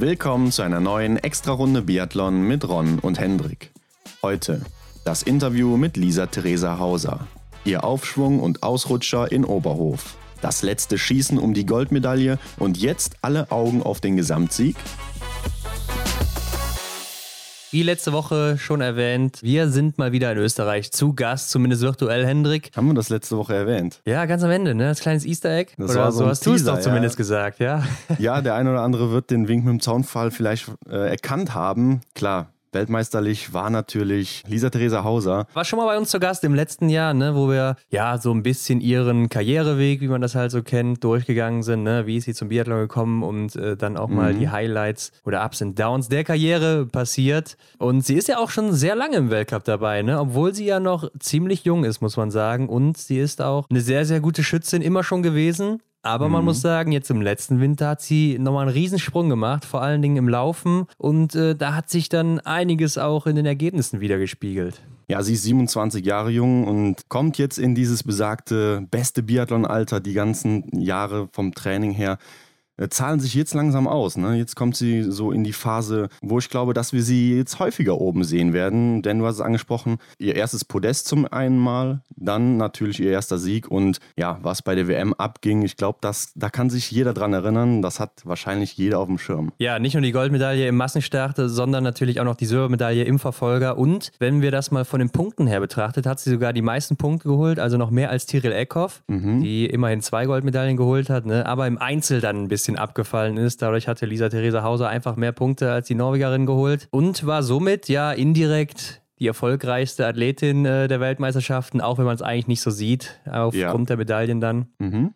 Willkommen zu einer neuen Extra-Runde Biathlon mit Ron und Hendrik. Heute das Interview mit Lisa Theresa Hauser. Ihr Aufschwung und Ausrutscher in Oberhof. Das letzte Schießen um die Goldmedaille und jetzt alle Augen auf den Gesamtsieg? Wie letzte Woche schon erwähnt, wir sind mal wieder in Österreich zu Gast, zumindest virtuell, Hendrik. Haben wir das letzte Woche erwähnt? Ja, ganz am Ende, ne? Das kleines Easter Egg. Das oder war so so ein hast du es doch zumindest ja. gesagt, ja? Ja, der eine oder andere wird den Wink mit dem Zaunfall vielleicht äh, erkannt haben. Klar, weltmeisterlich war natürlich Lisa Theresa Hauser. War schon mal bei uns zu Gast im letzten Jahr, ne, wo wir ja so ein bisschen ihren Karriereweg, wie man das halt so kennt, durchgegangen sind. Ne? Wie ist sie zum Biathlon gekommen und äh, dann auch mal die Highlights oder Ups und Downs der Karriere passiert. Und sie ist ja auch schon sehr lange im Weltcup dabei, ne? obwohl sie ja noch ziemlich jung ist, muss man sagen. Und sie ist auch eine sehr, sehr gute Schützin immer schon gewesen. Aber man muss sagen, jetzt im letzten Winter hat sie nochmal einen Riesensprung gemacht, vor allen Dingen im Laufen. Und äh, da hat sich dann einiges auch in den Ergebnissen wiedergespiegelt. Ja, sie ist 27 Jahre jung und kommt jetzt in dieses besagte beste Biathlon-Alter. Die ganzen Jahre vom Training her zahlen sich jetzt langsam aus. Ne? Jetzt kommt sie so in die Phase, wo ich glaube, dass wir sie jetzt häufiger oben sehen werden. Denn du hast es angesprochen, ihr erstes Podest zum einen Mal, dann natürlich ihr erster Sieg und ja, was bei der WM abging, ich glaube, da kann sich jeder dran erinnern. Das hat wahrscheinlich jeder auf dem Schirm. Ja, nicht nur die Goldmedaille im Massenstart, sondern natürlich auch noch die Silbermedaille im Verfolger. Und wenn wir das mal von den Punkten her betrachtet, hat sie sogar die meisten Punkte geholt, also noch mehr als Tyrell Eckhoff, die immerhin zwei Goldmedaillen geholt hat, ne? aber im Einzel dann ein bisschen abgefallen ist. Dadurch hatte Lisa Theresa Hauser einfach mehr Punkte als die Norwegerin geholt und war somit ja indirekt die erfolgreichste Athletin äh, der Weltmeisterschaften, auch wenn man es eigentlich nicht so sieht, aufgrund der Medaillen dann.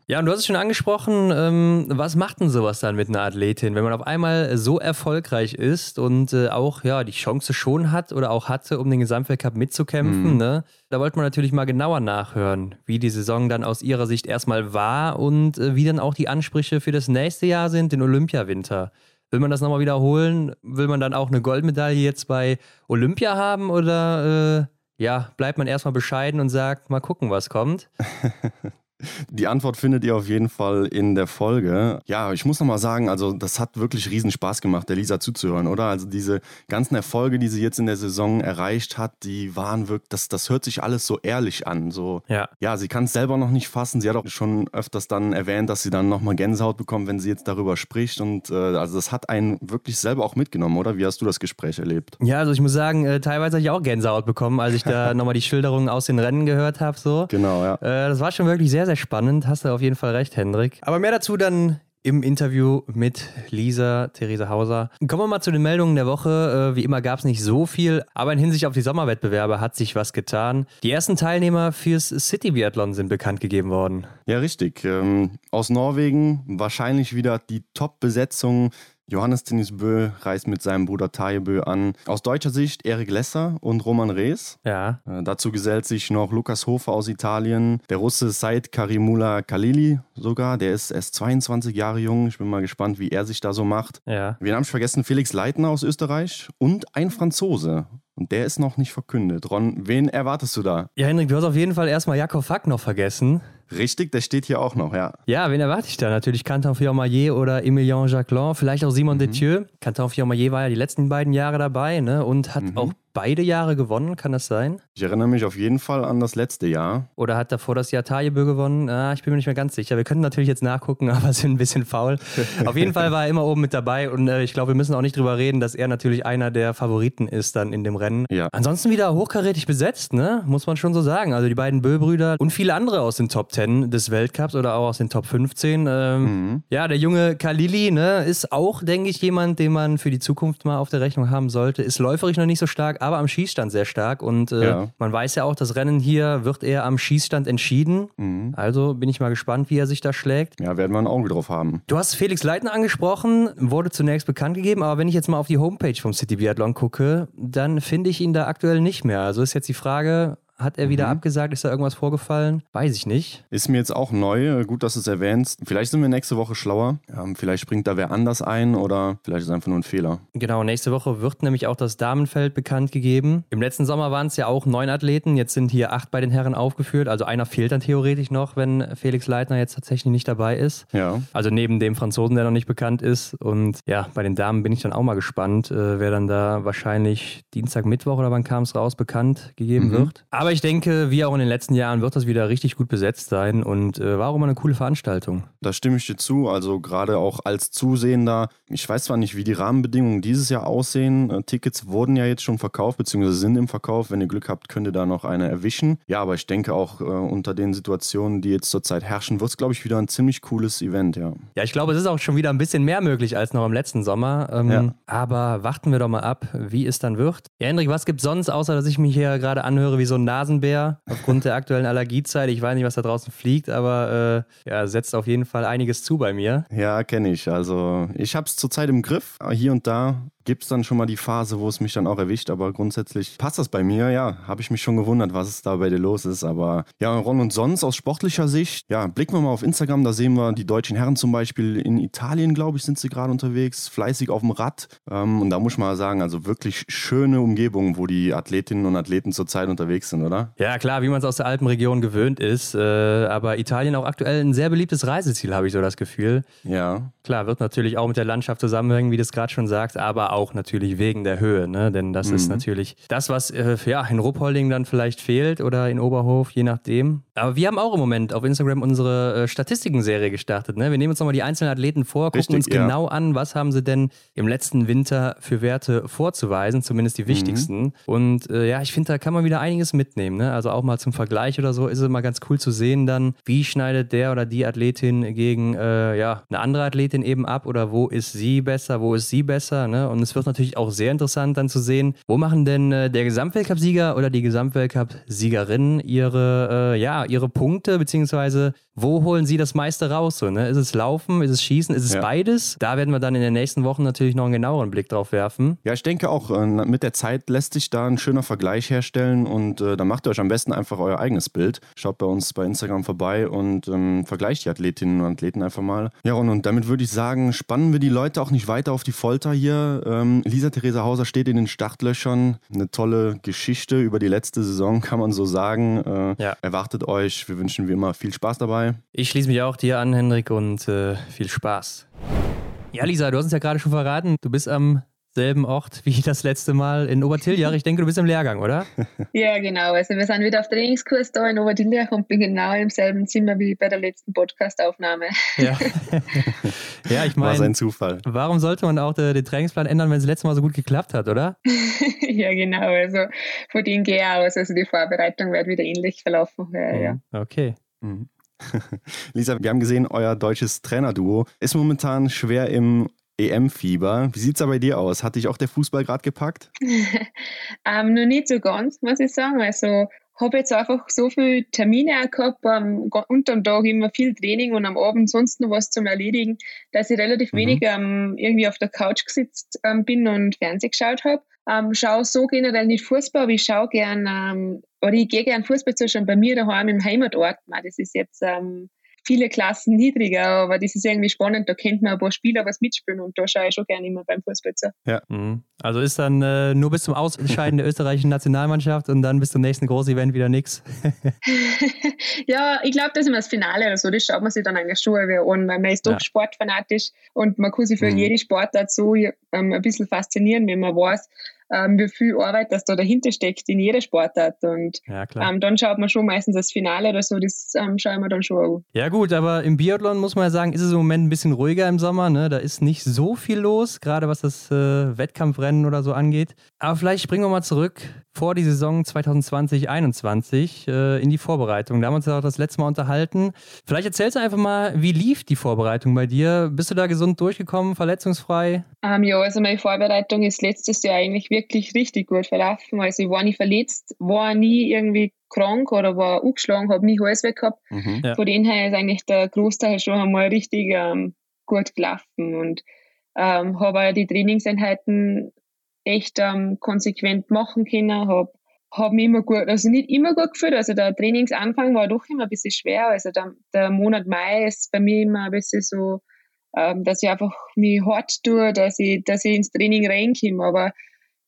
Ja, und du hast es schon angesprochen, ähm, was macht denn sowas dann mit einer Athletin, wenn man auf einmal so erfolgreich ist und äh, auch ja die Chance schon hat oder auch hatte, um den Gesamtweltcup mitzukämpfen, ne? Da wollte man natürlich mal genauer nachhören, wie die Saison dann aus ihrer Sicht erstmal war und äh, wie dann auch die Ansprüche für das nächste Jahr sind, den Olympiawinter. Will man das nochmal wiederholen? Will man dann auch eine Goldmedaille jetzt bei Olympia haben oder äh, ja, bleibt man erstmal bescheiden und sagt, mal gucken, was kommt? Die Antwort findet ihr auf jeden Fall in der Folge. Ja, ich muss nochmal sagen, also das hat wirklich riesen Spaß gemacht, der Lisa zuzuhören, oder? Also diese ganzen Erfolge, die sie jetzt in der Saison erreicht hat, die waren wirklich, das, das hört sich alles so ehrlich an. So, Ja. ja, sie kann es selber noch nicht fassen. Sie hat auch schon öfters dann erwähnt, dass sie dann nochmal Gänsehaut bekommt, wenn sie jetzt darüber spricht. Und äh, also das hat einen wirklich selber auch mitgenommen, oder? Wie hast du das Gespräch erlebt? Ja, also ich muss sagen, äh, teilweise habe ich auch Gänsehaut bekommen, als ich da nochmal die Schilderungen aus den Rennen gehört habe. So. Genau, ja. Äh, das war schon wirklich sehr, sehr spannend. Hast du auf jeden Fall recht, Hendrik. Aber mehr dazu dann im Interview mit Lisa Theresa Hauser. Kommen wir mal zu den Meldungen der Woche. Äh, wie immer gab es nicht so viel, aber in Hinsicht auf die Sommerwettbewerbe hat sich was getan. Die ersten Teilnehmer fürs City Biathlon sind bekannt gegeben worden. Ja, richtig. Ähm, aus Norwegen wahrscheinlich wieder die Top-Besetzung. Johannes Tinnis Bö reist mit seinem Bruder Taje Bö an. Aus deutscher Sicht Erik Lesser und Roman Rees. Ja. Äh, dazu gesellt sich noch Lukas Hofer aus Italien, der Russe Said Karimula Kalili sogar, der ist erst 22 Jahre jung. Ich bin mal gespannt, wie er sich da so macht. Ja. Wir haben vergessen Felix Leitner aus Österreich und ein Franzose. Und der ist noch nicht verkündet. Ron, wen erwartest du da? Ja, Hendrik, du hast auf jeden Fall erstmal Jakob Fack noch vergessen. Richtig, der steht hier auch noch, ja. Ja, wen erwarte ich da? Natürlich Canton Fiormaillet oder Emilien Jacquelin, vielleicht auch Simon Detieu. Canton Fiormaillet war ja die letzten beiden Jahre dabei ne? und hat auch beide Jahre gewonnen, kann das sein? Ich erinnere mich auf jeden Fall an das letzte Jahr. Oder hat davor das Jahr Tajebö gewonnen? Ah, ich bin mir nicht mehr ganz sicher. Wir können natürlich jetzt nachgucken, aber sind ein bisschen faul. Auf jeden Fall war er immer oben mit dabei und äh, ich glaube, wir müssen auch nicht drüber reden, dass er natürlich einer der Favoriten ist dann in dem Rennen. Ja. Ansonsten wieder hochkarätig besetzt, ne? Muss man schon so sagen. Also die beiden Bö-Brüder und viele andere aus den Top 10 des Weltcups oder auch aus den Top 15. Ähm, Ja, der junge Kalili, ne, ist auch, denke ich, jemand, den man für die Zukunft mal auf der Rechnung haben sollte. Ist läuferisch noch nicht so stark, aber am Schießstand sehr stark. Und äh, Ja. man weiß ja auch, das Rennen hier wird eher am Schießstand entschieden. Also bin ich mal gespannt, wie er sich da schlägt. Ja, werden wir ein Auge drauf haben. Du hast Felix Leitner angesprochen, wurde zunächst bekannt gegeben, aber wenn ich jetzt mal auf die Homepage vom City Biathlon gucke, dann finde ich ihn da aktuell nicht mehr. Also ist jetzt die Frage, Hat er wieder mhm. abgesagt? Ist da irgendwas vorgefallen? Weiß ich nicht. Ist mir jetzt auch neu. Gut, dass du es erwähnst. Vielleicht sind wir nächste Woche schlauer. Ähm, vielleicht springt da wer anders ein oder vielleicht ist es einfach nur ein Fehler. Genau, nächste Woche wird nämlich auch das Damenfeld bekannt gegeben. Im letzten Sommer waren es ja auch neun Athleten. Jetzt sind hier acht bei den Herren aufgeführt. Also einer fehlt dann theoretisch noch, wenn Felix Leitner jetzt tatsächlich nicht dabei ist. Ja. Also neben dem Franzosen, der noch nicht bekannt ist. Und ja, bei den Damen bin ich dann auch mal gespannt, äh, wer dann da wahrscheinlich Dienstag, Mittwoch oder wann kam es raus, bekannt gegeben mhm. wird. Aber ich denke, wie auch in den letzten Jahren wird das wieder richtig gut besetzt sein und äh, war auch immer eine coole Veranstaltung. Da stimme ich dir zu. Also gerade auch als Zusehender. Ich weiß zwar nicht, wie die Rahmenbedingungen dieses Jahr aussehen. Äh, Tickets wurden ja jetzt schon verkauft, beziehungsweise sind im Verkauf. Wenn ihr Glück habt, könnt ihr da noch eine erwischen. Ja, aber ich denke auch äh, unter den Situationen, die jetzt zurzeit herrschen, wird es, glaube ich, wieder ein ziemlich cooles Event, ja. Ja, ich glaube, es ist auch schon wieder ein bisschen mehr möglich als noch im letzten Sommer. Ähm, ja. Aber warten wir doch mal ab, wie es dann wird. Ja, Hendrik, was gibt es sonst, außer dass ich mich hier gerade anhöre wie so ein Nasenbär aufgrund der aktuellen Allergiezeit? Ich weiß nicht, was da draußen fliegt, aber äh, ja, setzt auf jeden Fall einiges zu bei mir. Ja, kenne ich. Also ich habe es zurzeit im Griff. Hier und da gibt es dann schon mal die Phase, wo es mich dann auch erwischt. Aber grundsätzlich passt das bei mir. Ja, habe ich mich schon gewundert, was es da bei dir los ist. Aber ja, Ron, und sonst aus sportlicher Sicht, ja, blicken wir mal auf Instagram. Da sehen wir die deutschen Herren zum Beispiel in Italien, glaube ich, sind sie gerade unterwegs, fleißig auf dem Rad. Ähm, und da muss ich mal sagen, also wirklich schöne Umgebung, wo die Athletinnen und Athleten zurzeit unterwegs sind, oder? Ja, klar, wie man es aus der Alpenregion gewöhnt ist. Äh, aber Italien auch aktuell ein sehr beliebtes Reiseziel, habe ich so das Gefühl. Ja. Klar, wird natürlich auch mit der Landschaft zusammenhängen, wie du es gerade schon sagst, aber auch natürlich wegen der Höhe, ne? Denn das mhm. ist natürlich das, was äh, ja, in Ruppolding dann vielleicht fehlt oder in Oberhof, je nachdem. Aber wir haben auch im Moment auf Instagram unsere äh, Statistiken-Serie gestartet. Ne? Wir nehmen uns nochmal die einzelnen Athleten vor, gucken Richtig, uns genau ja. an, was haben sie denn im letzten Winter für Werte vorzuweisen, zumindest die mhm. wichtigsten. Mhm. Und äh, ja, ich finde, da kann man wieder einiges mitnehmen. Ne? Also auch mal zum Vergleich oder so ist es immer ganz cool zu sehen dann, wie schneidet der oder die Athletin gegen äh, ja, eine andere Athletin eben ab oder wo ist sie besser, wo ist sie besser. Ne? Und es wird natürlich auch sehr interessant dann zu sehen, wo machen denn äh, der Gesamtweltcup-Sieger oder die Gesamtweltcup-Siegerin ihre, äh, ja, ihre Punkte, beziehungsweise wo holen sie das meiste raus? So, ne? Ist es Laufen, ist es Schießen, ist es ja. beides? Da werden wir dann in den nächsten Wochen natürlich noch einen genaueren Blick drauf werfen. Ja, ich denke auch, äh, mit der Zeit lässt sich da ein schöner Vergleich herstellen und äh, da macht ihr euch am besten einfach euer eigenes Bild. Schaut bei uns bei Instagram vorbei und ähm, vergleicht die Athletinnen und Athleten einfach mal. Ja, und, und damit würde ich sagen, spannen wir die Leute auch nicht weiter auf die Folter hier. Ähm, Lisa Theresa Hauser steht in den Startlöchern. Eine tolle Geschichte über die letzte Saison, kann man so sagen. Äh, ja. Erwartet euch. Wir wünschen wie immer viel Spaß dabei. Ich schließe mich auch dir an, Hendrik, und äh, viel Spaß. Ja, Lisa, du hast uns ja gerade schon verraten, du bist am selben Ort wie das letzte Mal in Obertiljach. Ich denke, du bist im Lehrgang, oder? Ja, genau. Also wir sind wieder auf Trainingskurs da in Obertiljach und bin genau im selben Zimmer wie bei der letzten Podcastaufnahme. Ja, ja ich meine. War sein Zufall. Warum sollte man auch den, den Trainingsplan ändern, wenn es letztes Mal so gut geklappt hat, oder? ja, genau. Also von dem gehe ich aus. Also die Vorbereitung wird wieder ähnlich verlaufen. Ja, ja. Mhm. Okay. Mhm. Lisa, wir haben gesehen, euer deutsches Trainerduo ist momentan schwer im EM-Fieber. Wie sieht es da bei dir aus? Hat dich auch der Fußball gerade gepackt? ähm, noch nicht so ganz, muss ich sagen. Also habe jetzt einfach so viele Termine auch gehabt, um, unter dem Tag immer viel Training und am Abend sonst noch was zum Erledigen, dass ich relativ mhm. wenig ähm, irgendwie auf der Couch gesetzt ähm, bin und Fernsehen geschaut habe. Ähm, schaue so generell nicht Fußball, aber ich schaue gern, ähm, oder ich gehe gern Fußball zuschauen bei mir daheim im Heimatort. Das ist jetzt ähm, viele Klassen niedriger, aber das ist irgendwie spannend, da kennt man ein paar Spieler was mitspielen und da schaue ich schon gerne immer beim Fußball zu. Ja. Mhm. Also ist dann äh, nur bis zum Ausscheiden der österreichischen Nationalmannschaft und dann bis zum nächsten Großevent wieder nichts. ja, ich glaube, das ist immer das Finale oder so, das schaut man sich dann eigentlich schon an, weil man ist doch ja. sportfanatisch und man kann sich für mhm. jede Sportart so ähm, ein bisschen faszinieren, wenn man weiß, ähm, wie viel Arbeit das da dahinter steckt in jeder Sportart. Und ja, ähm, dann schaut man schon meistens das Finale oder so, das ähm, schauen wir dann schon an. Ja gut, aber im Biathlon muss man ja sagen, ist es im Moment ein bisschen ruhiger im Sommer. Ne? Da ist nicht so viel los, gerade was das äh, Wettkampfrennen oder so angeht. Aber vielleicht springen wir mal zurück vor die Saison 2020-21 äh, in die Vorbereitung. Da haben wir uns ja auch das letzte Mal unterhalten. Vielleicht erzählst du einfach mal, wie lief die Vorbereitung bei dir? Bist du da gesund durchgekommen, verletzungsfrei? Ähm, ja, also meine Vorbereitung ist letztes Jahr eigentlich wirklich richtig gut verlaufen. Also ich war nie verletzt, war nie irgendwie krank oder war angeschlagen, habe nie Hals weg gehabt. Mhm, ja. Von dem her ist eigentlich der Großteil schon einmal richtig ähm, gut gelaufen und ähm, habe die Trainingseinheiten echt ähm, konsequent machen können, habe habe mich immer gut, also nicht immer gut gefühlt. Also der Trainingsanfang war doch immer ein bisschen schwer. Also der, der Monat Mai ist bei mir immer ein bisschen so, ähm, dass ich einfach mich hart tue, dass ich, dass ich ins Training reinkomme. Aber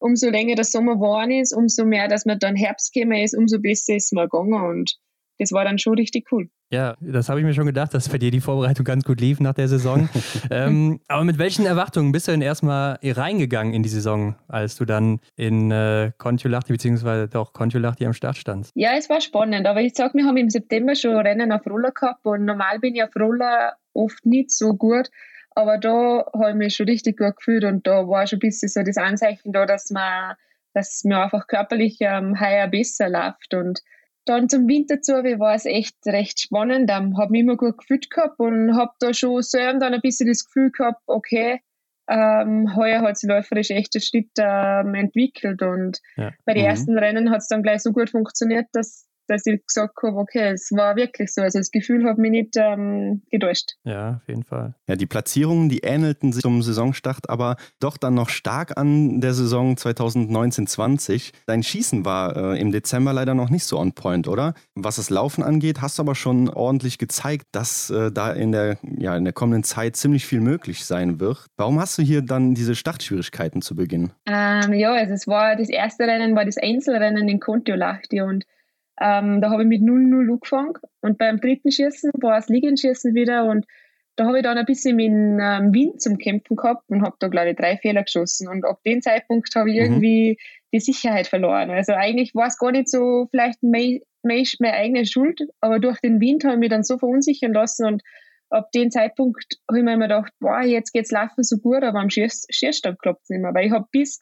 umso länger der Sommer geworden ist, umso mehr, dass man dann Herbst gekommen ist, umso besser ist es mir gegangen. Und das war dann schon richtig cool. Ja, das habe ich mir schon gedacht, dass bei dir die Vorbereitung ganz gut lief nach der Saison. ähm, aber mit welchen Erwartungen bist du denn erstmal reingegangen in die Saison, als du dann in äh, Kontiolahti beziehungsweise doch Kontiolahti am Start standst? Ja, es war spannend, aber ich sage, wir haben im September schon Rennen auf Roller gehabt und normal bin ich auf Roller oft nicht so gut. Aber da habe ich mich schon richtig gut gefühlt und da war schon ein bisschen so das Anzeichen da, dass man, dass mir einfach körperlich ähm, heuer besser läuft und dann zum Winter zu war es echt recht spannend. Ähm, habe mich immer gut gefühlt gehabt und habe da schon selber dann ein bisschen das Gefühl gehabt, okay, ähm, heuer hat sich läuferisch echt ein Schritt ähm, entwickelt und ja. bei den mhm. ersten Rennen hat es dann gleich so gut funktioniert, dass, dass ich gesagt habe, okay, es war wirklich so. Also das Gefühl hat mich nicht ähm, getäuscht. Ja, auf jeden Fall. Ja, die Platzierungen, die ähnelten sich zum Saisonstart, aber doch dann noch stark an der Saison 2019-20. Dein Schießen war äh, im Dezember leider noch nicht so on point, oder? Was das Laufen angeht, hast du aber schon ordentlich gezeigt, dass äh, da in der, ja, in der kommenden Zeit ziemlich viel möglich sein wird. Warum hast du hier dann diese Startschwierigkeiten zu Beginn? Ähm, ja, also es war das erste Rennen war das Einzelrennen in Kontiolahti und ähm, da habe ich mit 0-0 angefangen und beim dritten Schießen war es Liegenschießen wieder und da habe ich dann ein bisschen mit dem ähm, Wind zum Kämpfen gehabt und habe da, glaube ich, drei Fehler geschossen. Und ab dem Zeitpunkt habe ich mhm. irgendwie die Sicherheit verloren. Also eigentlich war es gar nicht so vielleicht meine, meine, meine eigene Schuld, aber durch den Wind habe ich mich dann so verunsichern lassen und ab dem Zeitpunkt habe ich mir immer gedacht, boah, jetzt geht's laufen so gut, aber am Schießstand klappt es nicht mehr. Weil ich habe bis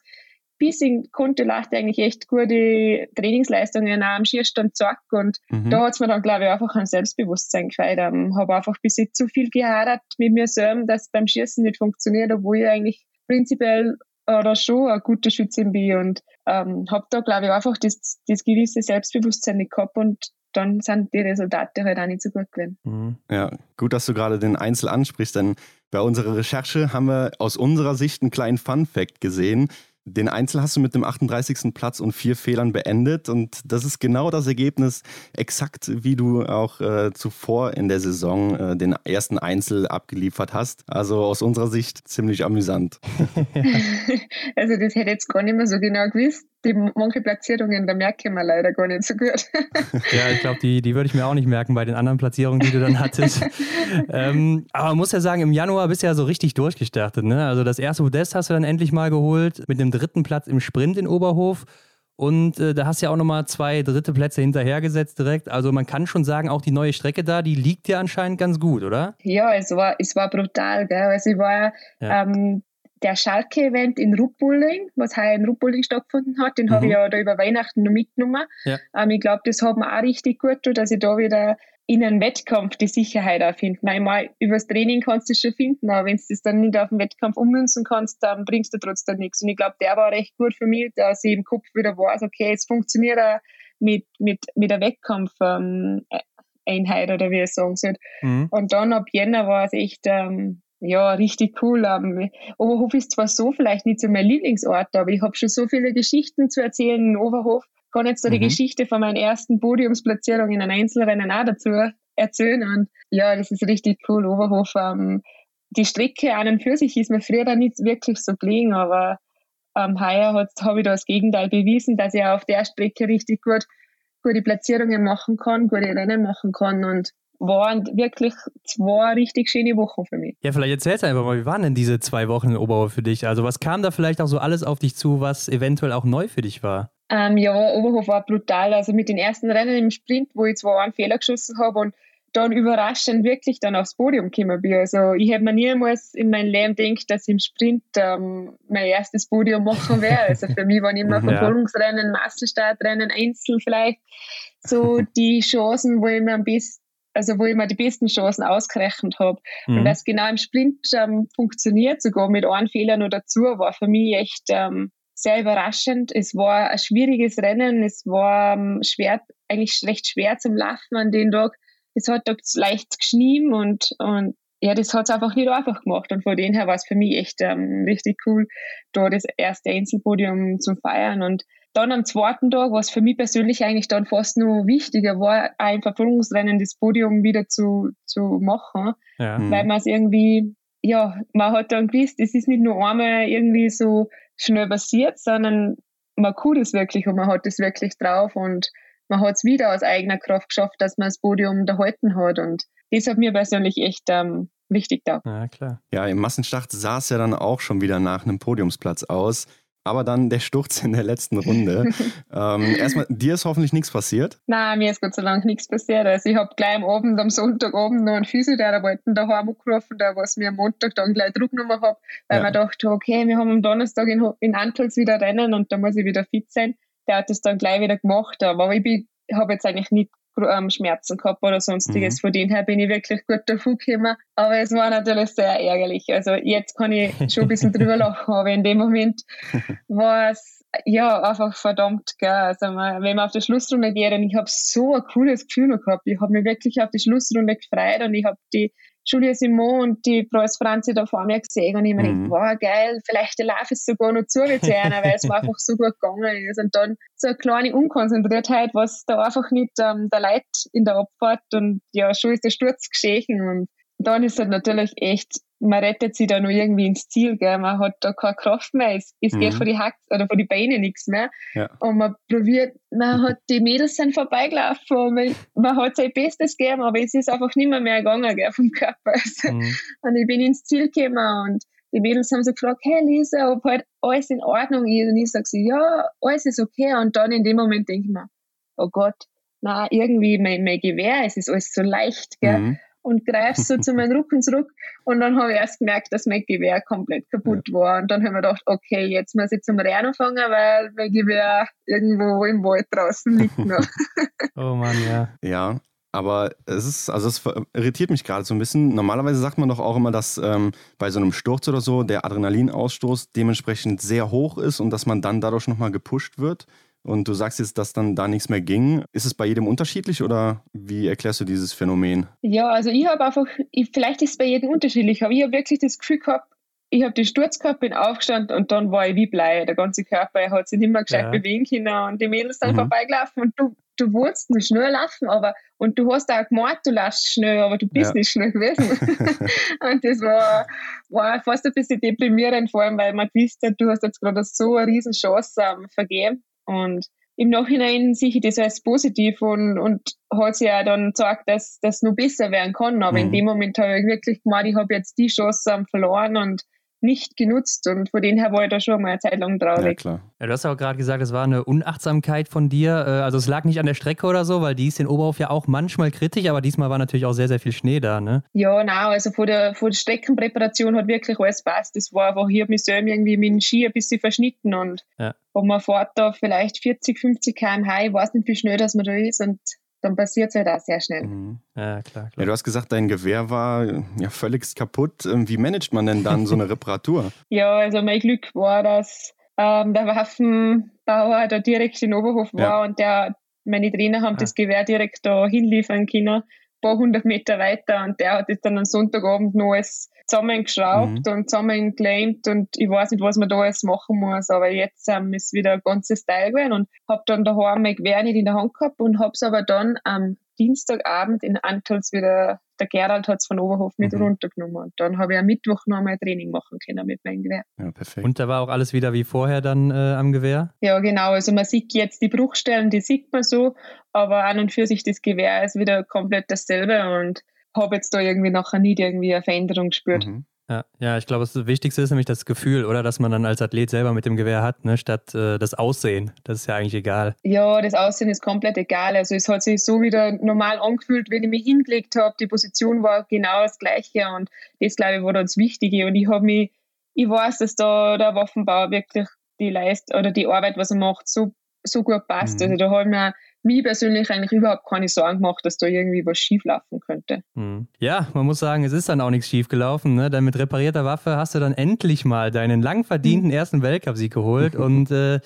bis ich konnte, leicht eigentlich echt gute Trainingsleistungen auch am Schierstand zack und mhm. da hat es mir dann, glaube ich, einfach an Selbstbewusstsein gefällt. Ähm, habe einfach bis jetzt zu viel gehadert mit mir selber, dass beim Schießen nicht funktioniert, obwohl ich eigentlich prinzipiell oder schon ein guter Schützin bin und ähm, habe da, glaube ich, einfach das, das gewisse Selbstbewusstsein nicht gehabt und dann sind die Resultate halt auch nicht so gut gewesen. Mhm. Ja, gut, dass du gerade den Einzel ansprichst, denn bei unserer Recherche haben wir aus unserer Sicht einen kleinen Fun-Fact gesehen. Den Einzel hast du mit dem 38. Platz und vier Fehlern beendet und das ist genau das Ergebnis, exakt wie du auch äh, zuvor in der Saison äh, den ersten Einzel abgeliefert hast. Also aus unserer Sicht ziemlich amüsant. also das hätte ich jetzt gar nicht mehr so genau gewusst die manche Platzierungen, da merke ich mir leider gar nicht so gut. ja, ich glaube, die, die würde ich mir auch nicht merken bei den anderen Platzierungen, die du dann hattest. ähm, aber man muss ja sagen, im Januar bist du ja so richtig durchgestartet. Ne? Also das erste Podest hast du dann endlich mal geholt mit dem dritten Platz im Sprint in Oberhof. Und äh, da hast du ja auch nochmal zwei dritte Plätze hinterhergesetzt direkt. Also man kann schon sagen, auch die neue Strecke da, die liegt dir anscheinend ganz gut, oder? Ja, es war, es war brutal. Gell? Also ich war ja. ähm, der Schalke-Event in Ruppulling, was heuer in Ruppulling stattgefunden hat, den mhm. habe ich ja da über Weihnachten noch mitgenommen. Ja. Ähm, ich glaube, das hat mir auch richtig gut tut, dass ich da wieder in einem Wettkampf die Sicherheit auch finde. Einmal übers Training kannst du es schon finden, aber wenn du das dann nicht auf den Wettkampf ummünzen kannst, dann bringst du trotzdem nichts. Und ich glaube, der war recht gut für mich, dass ich im Kopf wieder weiß, okay, es funktioniert auch mit, mit, mit der Wettkampf. Ähm, Einheit oder wie ich sagen soll. Mhm. Und dann ab Jänner war es echt ähm, ja, richtig cool. Um, Oberhof ist zwar so vielleicht nicht so mein Lieblingsort, aber ich habe schon so viele Geschichten zu erzählen in Oberhof. Kann jetzt da mhm. die Geschichte von meiner ersten Podiumsplatzierung in einem Einzelrennen auch dazu erzählen. Und ja, das ist richtig cool. Oberhof, um, die Strecke an und für sich ist mir früher dann nicht wirklich so gelegen, aber ähm, heuer habe ich da das Gegenteil bewiesen, dass ich auf der Strecke richtig gut gute Platzierungen machen kann, gute Rennen machen kann und waren wirklich zwei richtig schöne Wochen für mich. Ja, vielleicht erzählst du einfach mal, wie waren denn diese zwei Wochen in Oberhof für dich? Also was kam da vielleicht auch so alles auf dich zu, was eventuell auch neu für dich war? Ähm, ja, Oberhof war brutal. Also mit den ersten Rennen im Sprint, wo ich zwar einen Fehler geschossen habe und dann überraschend wirklich dann aufs Podium gekommen bin. Also ich hätte mir niemals in meinem Leben gedacht, dass ich im Sprint ähm, mein erstes Podium machen werde. Also für mich waren immer Verfolgungsrennen, Massenstartrennen, Einzel vielleicht so die Chancen, wo ich mir am besten also wo ich mir die besten Chancen ausgerechnet habe. Mhm. Und das genau im Sprint ähm, funktioniert, sogar mit einem Fehler noch dazu, war für mich echt ähm, sehr überraschend. Es war ein schwieriges Rennen, es war ähm, schwer, eigentlich recht schwer zum Laufen an den Tag. Es hat da leicht geschnien und, und ja, das hat es einfach nicht einfach gemacht. Und von dem her war es für mich echt ähm, richtig cool, da das erste Einzelpodium zu feiern. Und dann am zweiten Tag, was für mich persönlich eigentlich dann fast nur wichtiger war, ein Verfolgungsrennen, das Podium wieder zu, zu machen, ja. Mhm. weil man es irgendwie, ja, man hat dann gewusst, es ist nicht nur einmal irgendwie so schnell passiert, sondern man kann das wirklich und man hat das wirklich drauf und man hat es wieder aus eigener Kraft geschafft, dass man das Podium da halten hat und das hat mir persönlich echt ähm, wichtig da. Ja, klar. Ja, im Massenstart sah es ja dann auch schon wieder nach einem Podiumsplatz aus. Aber dann der Sturz in der letzten Runde. ähm, erstmal, dir ist hoffentlich nichts passiert? Nein, mir ist Gott sei Dank nichts passiert. Also ich habe gleich am Abend, am Sonntagabend noch einen Physiotherapeuten daheim angerufen, der was mir am Montag dann gleich Druck genommen hat, weil ja. man dachte, okay, wir haben am Donnerstag in, in Antals wieder Rennen und da muss ich wieder fit sein. Der hat das dann gleich wieder gemacht. Aber ich habe jetzt eigentlich nicht ähm, Schmerzen gehabt oder sonstiges. Mhm. Von dem her bin ich wirklich gut davon gekommen. Aber es war natürlich sehr ärgerlich. Also jetzt kann ich schon ein bisschen drüber lachen, aber in dem Moment war es ja einfach verdammt geil. Also man, wenn man auf die Schlussrunde geht und ich habe so ein cooles Gefühl noch gehabt. Ich habe mich wirklich auf die Schlussrunde gefreut und ich habe die Julia Simon und die Preuß Franzi da vor mir gesehen und ich mir mhm. wow, geil, vielleicht laufe ich sogar noch zu mit einer, weil es mir einfach so gut gegangen ist. Und dann so eine kleine Unkonzentriertheit, was da einfach nicht ähm, der Leid in der Abfahrt und ja, schon ist der Sturz geschehen und dann ist es natürlich echt man rettet sich da nur irgendwie ins Ziel, gell? man hat da keine Kraft mehr, es, es mhm. geht von die Hack oder von die Beine nichts mehr. Ja. Und man probiert, man hat die Mädels sind vorbeigelaufen und man, man hat sein Bestes gegeben, aber es ist einfach nicht mehr, mehr gegangen gell, vom Körper. Also, mhm. Und ich bin ins Ziel gekommen und die Mädels haben so gefragt, hey Lisa, ob halt alles in Ordnung ist. Und ich sage so, ja, alles ist okay. Und dann in dem Moment denke ich mir, oh Gott, na irgendwie mein, mein Gewehr, es ist alles so leicht, gell? Mhm und greife so zu meinem Rücken zurück. Und dann habe ich erst gemerkt, dass mein Gewehr komplett kaputt ja. war. Und dann habe ich mir gedacht, okay, jetzt muss ich zum Rennen fangen, weil mein Gewehr irgendwo im Wald draußen liegt noch. oh Mann, ja. Ja, aber es ist, also es irritiert mich gerade so ein bisschen. Normalerweise sagt man doch auch immer, dass ähm, bei so einem Sturz oder so der Adrenalinausstoß dementsprechend sehr hoch ist und dass man dann dadurch nochmal gepusht wird und du sagst jetzt, dass dann da nichts mehr ging. Ist es bei jedem unterschiedlich oder wie erklärst du dieses Phänomen? Ja, also ich habe einfach, ich, vielleicht ist es bei jedem unterschiedlich, aber ich habe wirklich das Gefühl gehabt, ich habe den Sturz gehabt, bin aufgestanden und dann war ich wie Blei. Der ganze Körper hat sich nicht mehr gescheit ja. bewegen können und die Mädels sind mhm. vorbeigelaufen und du, du wolltest nur schnell laufen, aber und du hast auch gemeint, du laufst schnell, aber du bist ja. nicht schnell gewesen. und das war, war fast ein bisschen deprimierend, vor allem, weil man gewusst hat, du hast jetzt gerade so eine riesen Chance ähm, vergeben. Und im Nachhinein sehe ich das als positiv und, und hat sich ja dann gesagt, dass das nur besser werden kann. Aber mhm. in dem Moment habe ich wirklich gemeint, ich habe jetzt die Chance verloren und nicht genutzt und von dem her war ich da schon mal eine Zeit lang traurig. Ja, klar. Ja, du hast aber gerade gesagt, es war eine Unachtsamkeit von dir. Äh, also es lag nicht an der Strecke oder so, weil die ist in Oberhof ja auch manchmal kritisch, aber diesmal war natürlich auch sehr, sehr viel Schnee da, ne? Ja, nein, also von der, von der Streckenpräparation hat wirklich alles passt. Das war einfach, ich habe mich selber irgendwie mit dem Ski ein bisschen verschnitten und, ja. man fährt da vielleicht 40, 50 km/h, ich weiß nicht, wie schnell das man da ist und dann passiert es halt auch sehr schnell. Mhm. Ja, klar, klar. Ja, du hast gesagt, dein Gewehr war ja völlig kaputt. Ähm, wie managt man denn dann so eine Reparatur? ja, also mein Glück war, dass ähm, der Waffenbauer da direkt in Oberhof war ja. und der, meine Trainer haben ja. das Gewehr direkt da hinliefern können paar hundert Meter weiter und der hat es dann am Sonntagabend noch alles zusammengeschraubt mhm. und zusammengeklemmt und ich weiß nicht, was man da alles machen muss, aber jetzt ähm, ist wieder ein ganzes Teil gewesen und habe dann daheim mein Gewehr nicht in der Hand gehabt und habe es aber dann am Dienstagabend in Antals wieder, der Gerald hat es von Oberhof mit mhm. runtergenommen. Und dann habe ich am Mittwoch noch einmal Training machen können mit meinem Gewehr. Ja, perfekt. Und da war auch alles wieder wie vorher dann äh, am Gewehr? Ja, genau. Also man sieht jetzt die Bruchstellen, die sieht man so, aber an und für sich das Gewehr ist wieder komplett dasselbe und habe jetzt da irgendwie nachher nie irgendwie eine Veränderung gespürt. Mhm. Ja, ja, ich glaube, das Wichtigste ist nämlich das Gefühl, oder? Dass man dann als Athlet selber mit dem Gewehr hat, ne? statt äh, das Aussehen. Das ist ja eigentlich egal. Ja, das Aussehen ist komplett egal. Also es hat sich so wieder normal angefühlt, wenn ich mich hingelegt habe. Die Position war genau das gleiche und das, glaube ich, war dann das Wichtige. Und ich habe mich, ich weiß, dass da der Waffenbauer wirklich die Leist oder die Arbeit, was er macht, so, so gut passt. Mhm. Also da habe ich mir mir persönlich eigentlich überhaupt keine Sorgen gemacht, dass da irgendwie was schief laufen könnte. Hm. Ja, man muss sagen, es ist dann auch nichts schief gelaufen. Ne? Denn mit reparierter Waffe hast du dann endlich mal deinen lang verdienten hm. ersten Weltcupsieg geholt. und äh,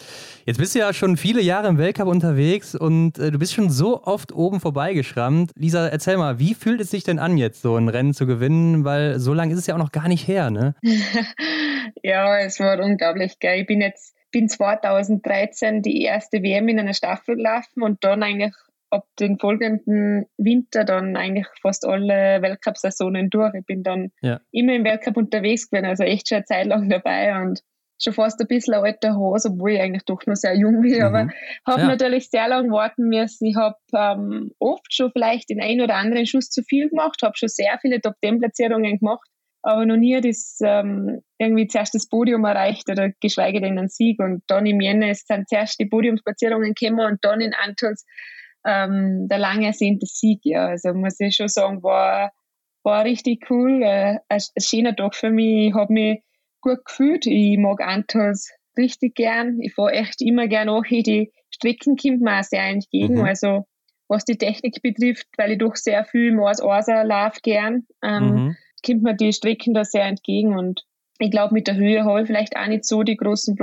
jetzt bist du ja schon viele Jahre im Weltcup unterwegs und äh, du bist schon so oft oben vorbeigeschrammt. Lisa, erzähl mal, wie fühlt es sich denn an, jetzt so ein Rennen zu gewinnen? Weil so lange ist es ja auch noch gar nicht her, ne? ja, es war unglaublich geil. Ich bin jetzt bin 2013 die erste WM in einer Staffel gelaufen und dann eigentlich ab den folgenden Winter dann eigentlich fast alle Weltcup-Saisonen durch. Ich bin dann ja. immer im Weltcup unterwegs gewesen, also echt schon eine Zeit lang dabei und schon fast ein bisschen ein alter Hose, obwohl ich eigentlich doch noch sehr jung bin, mhm. aber habe ja. natürlich sehr lange warten müssen. Ich habe ähm, oft schon vielleicht den einen oder anderen Schuss zu viel gemacht, habe schon sehr viele Top-10-Platzierungen gemacht aber noch nie das ähm, irgendwie zuerst das Podium erreicht oder geschweige denn einen Sieg. Und dann im Jänner sind zuerst die Podiumsplatzierungen gekommen und dann in Antals ähm, der lange ersehnte Sieg. Ja, also muss ich schon sagen, war, war richtig cool. Äh, ein, ein schöner Tag für mich. Ich habe mich gut gefühlt. Ich mag Antals richtig gern. Ich fahre echt immer gern auch. Die Strecken kommt mir auch sehr entgegen. Mhm. Also was die Technik betrifft, weil ich doch sehr viel im Ors-Orser laufe gern. Ähm, mhm kommt mir die Strecken da sehr entgegen und ich glaube, mit der Höhe habe ich vielleicht auch nicht so die großen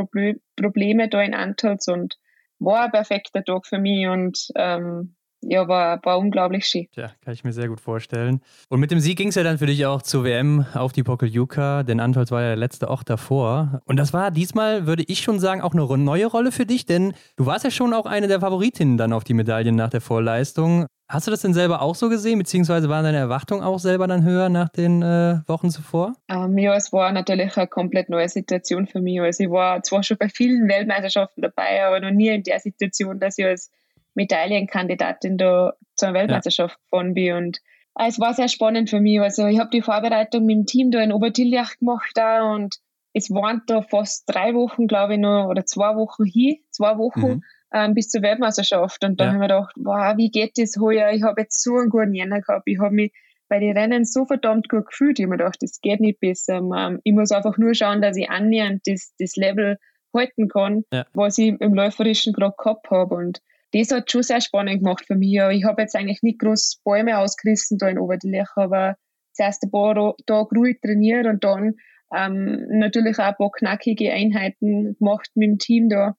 Probleme da in Antals und war ein perfekter Tag für mich und ähm, ja, war, war unglaublich schön. Ja, kann ich mir sehr gut vorstellen. Und mit dem Sieg ging es ja dann für dich auch zur WM auf die Pokeljuka, denn Antolz war ja der letzte Ort davor. Und das war diesmal, würde ich schon sagen, auch eine neue Rolle für dich, denn du warst ja schon auch eine der Favoritinnen dann auf die Medaillen nach der Vorleistung. Hast du das denn selber auch so gesehen, beziehungsweise waren deine Erwartungen auch selber dann höher nach den äh, Wochen zuvor? Ähm, ja, es war natürlich eine komplett neue Situation für mich. Also ich war zwar schon bei vielen Weltmeisterschaften dabei, aber noch nie in der Situation, dass ich als Medaillenkandidatin da zur Weltmeisterschaft ja. gefahren bin. Und äh, es war sehr spannend für mich. Also ich habe die Vorbereitung mit dem Team da in Obertiljach gemacht da und es waren da fast drei Wochen, glaube ich, noch oder zwei Wochen hin, zwei Wochen mhm. Ähm, bis zur Weltmeisterschaft. Und dann ja. habe ich mir gedacht, wow, wie geht das heuer? Ich habe jetzt so einen guten Jänner gehabt. Ich habe mich bei den Rennen so verdammt gut gefühlt. Ich habe mir gedacht, das geht nicht besser. Ähm, ich muss einfach nur schauen, dass ich annähernd das, das Level halten kann, ja. was ich im Läuferischen gerade gehabt habe. Und das hat schon sehr spannend gemacht für mich. Ich habe jetzt eigentlich nicht groß Bäume ausgerissen da in Oberdilich, aber zuerst ein paar Tage ruhig trainiert und dann ähm, natürlich auch ein paar knackige Einheiten gemacht mit dem Team da.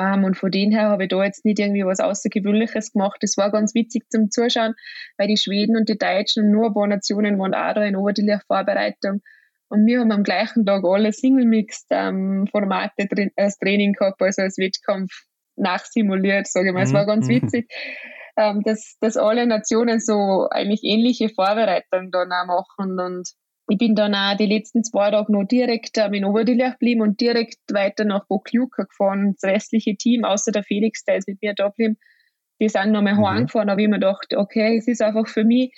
Ähm, und von dem her habe ich da jetzt nicht irgendwie was Außergewöhnliches gemacht. Das war ganz witzig zum Zuschauen, weil die Schweden und die Deutschen und nur ein paar Nationen waren auch da in Oberdilich Vorbereitung. Und wir haben am gleichen Tag alle Single-Mixed-Formate ähm, als Training gehabt, also als Wettkampf nachsimuliert, sage ich mal. Es war ganz mhm. witzig, ähm, dass, dass alle Nationen so eigentlich ähnliche Vorbereitungen dann auch machen. Und ich bin dann auch die letzten zwei Tage noch direkt ähm, in Oberdillach geblieben und direkt weiter nach Bokluka gefahren. Das restliche Team, außer der Felix, der ist mit mir da geblieben, die sind nochmal mhm. heimgefahren. Aber ich mir gedacht, okay, es ist einfach für mich,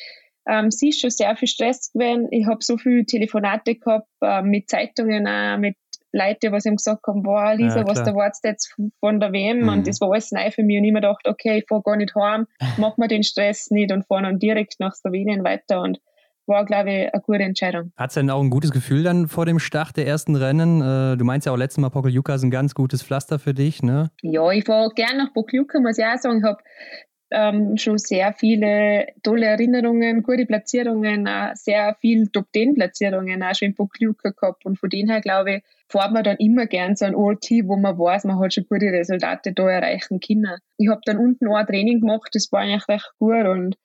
ähm, sie ist schon sehr viel Stress gewesen. Ich habe so viele Telefonate gehabt äh, mit Zeitungen, auch, mit Leute, was ihm gesagt haben, boah, Lisa, ja, was da warst jetzt von der WM mhm. und das war alles neu für mich und ich mir gedacht, okay, ich fahr gar nicht heim, mach mir den Stress nicht und fahr dann direkt nach Slowenien weiter und war, glaube ich, eine gute Entscheidung. Hat es denn auch ein gutes Gefühl dann vor dem Start der ersten Rennen? Äh, du meinst ja auch letztes Mal, Pokljuka ist ein ganz gutes Pflaster für dich, ne? Ja, ich fahre gerne nach Pokljuka, muss ich auch sagen. Ich habe ähm, schon sehr viele tolle Erinnerungen, gute Platzierungen, auch sehr viele Top-10-Platzierungen auch schon in Pokljuka gehabt. Und von denen her, glaube ich, fährt man dann immer gern so ein OT, wo man weiß, man hat schon gute Resultate da erreichen können. Ich habe dann unten auch ein Training gemacht, das war eigentlich recht gut und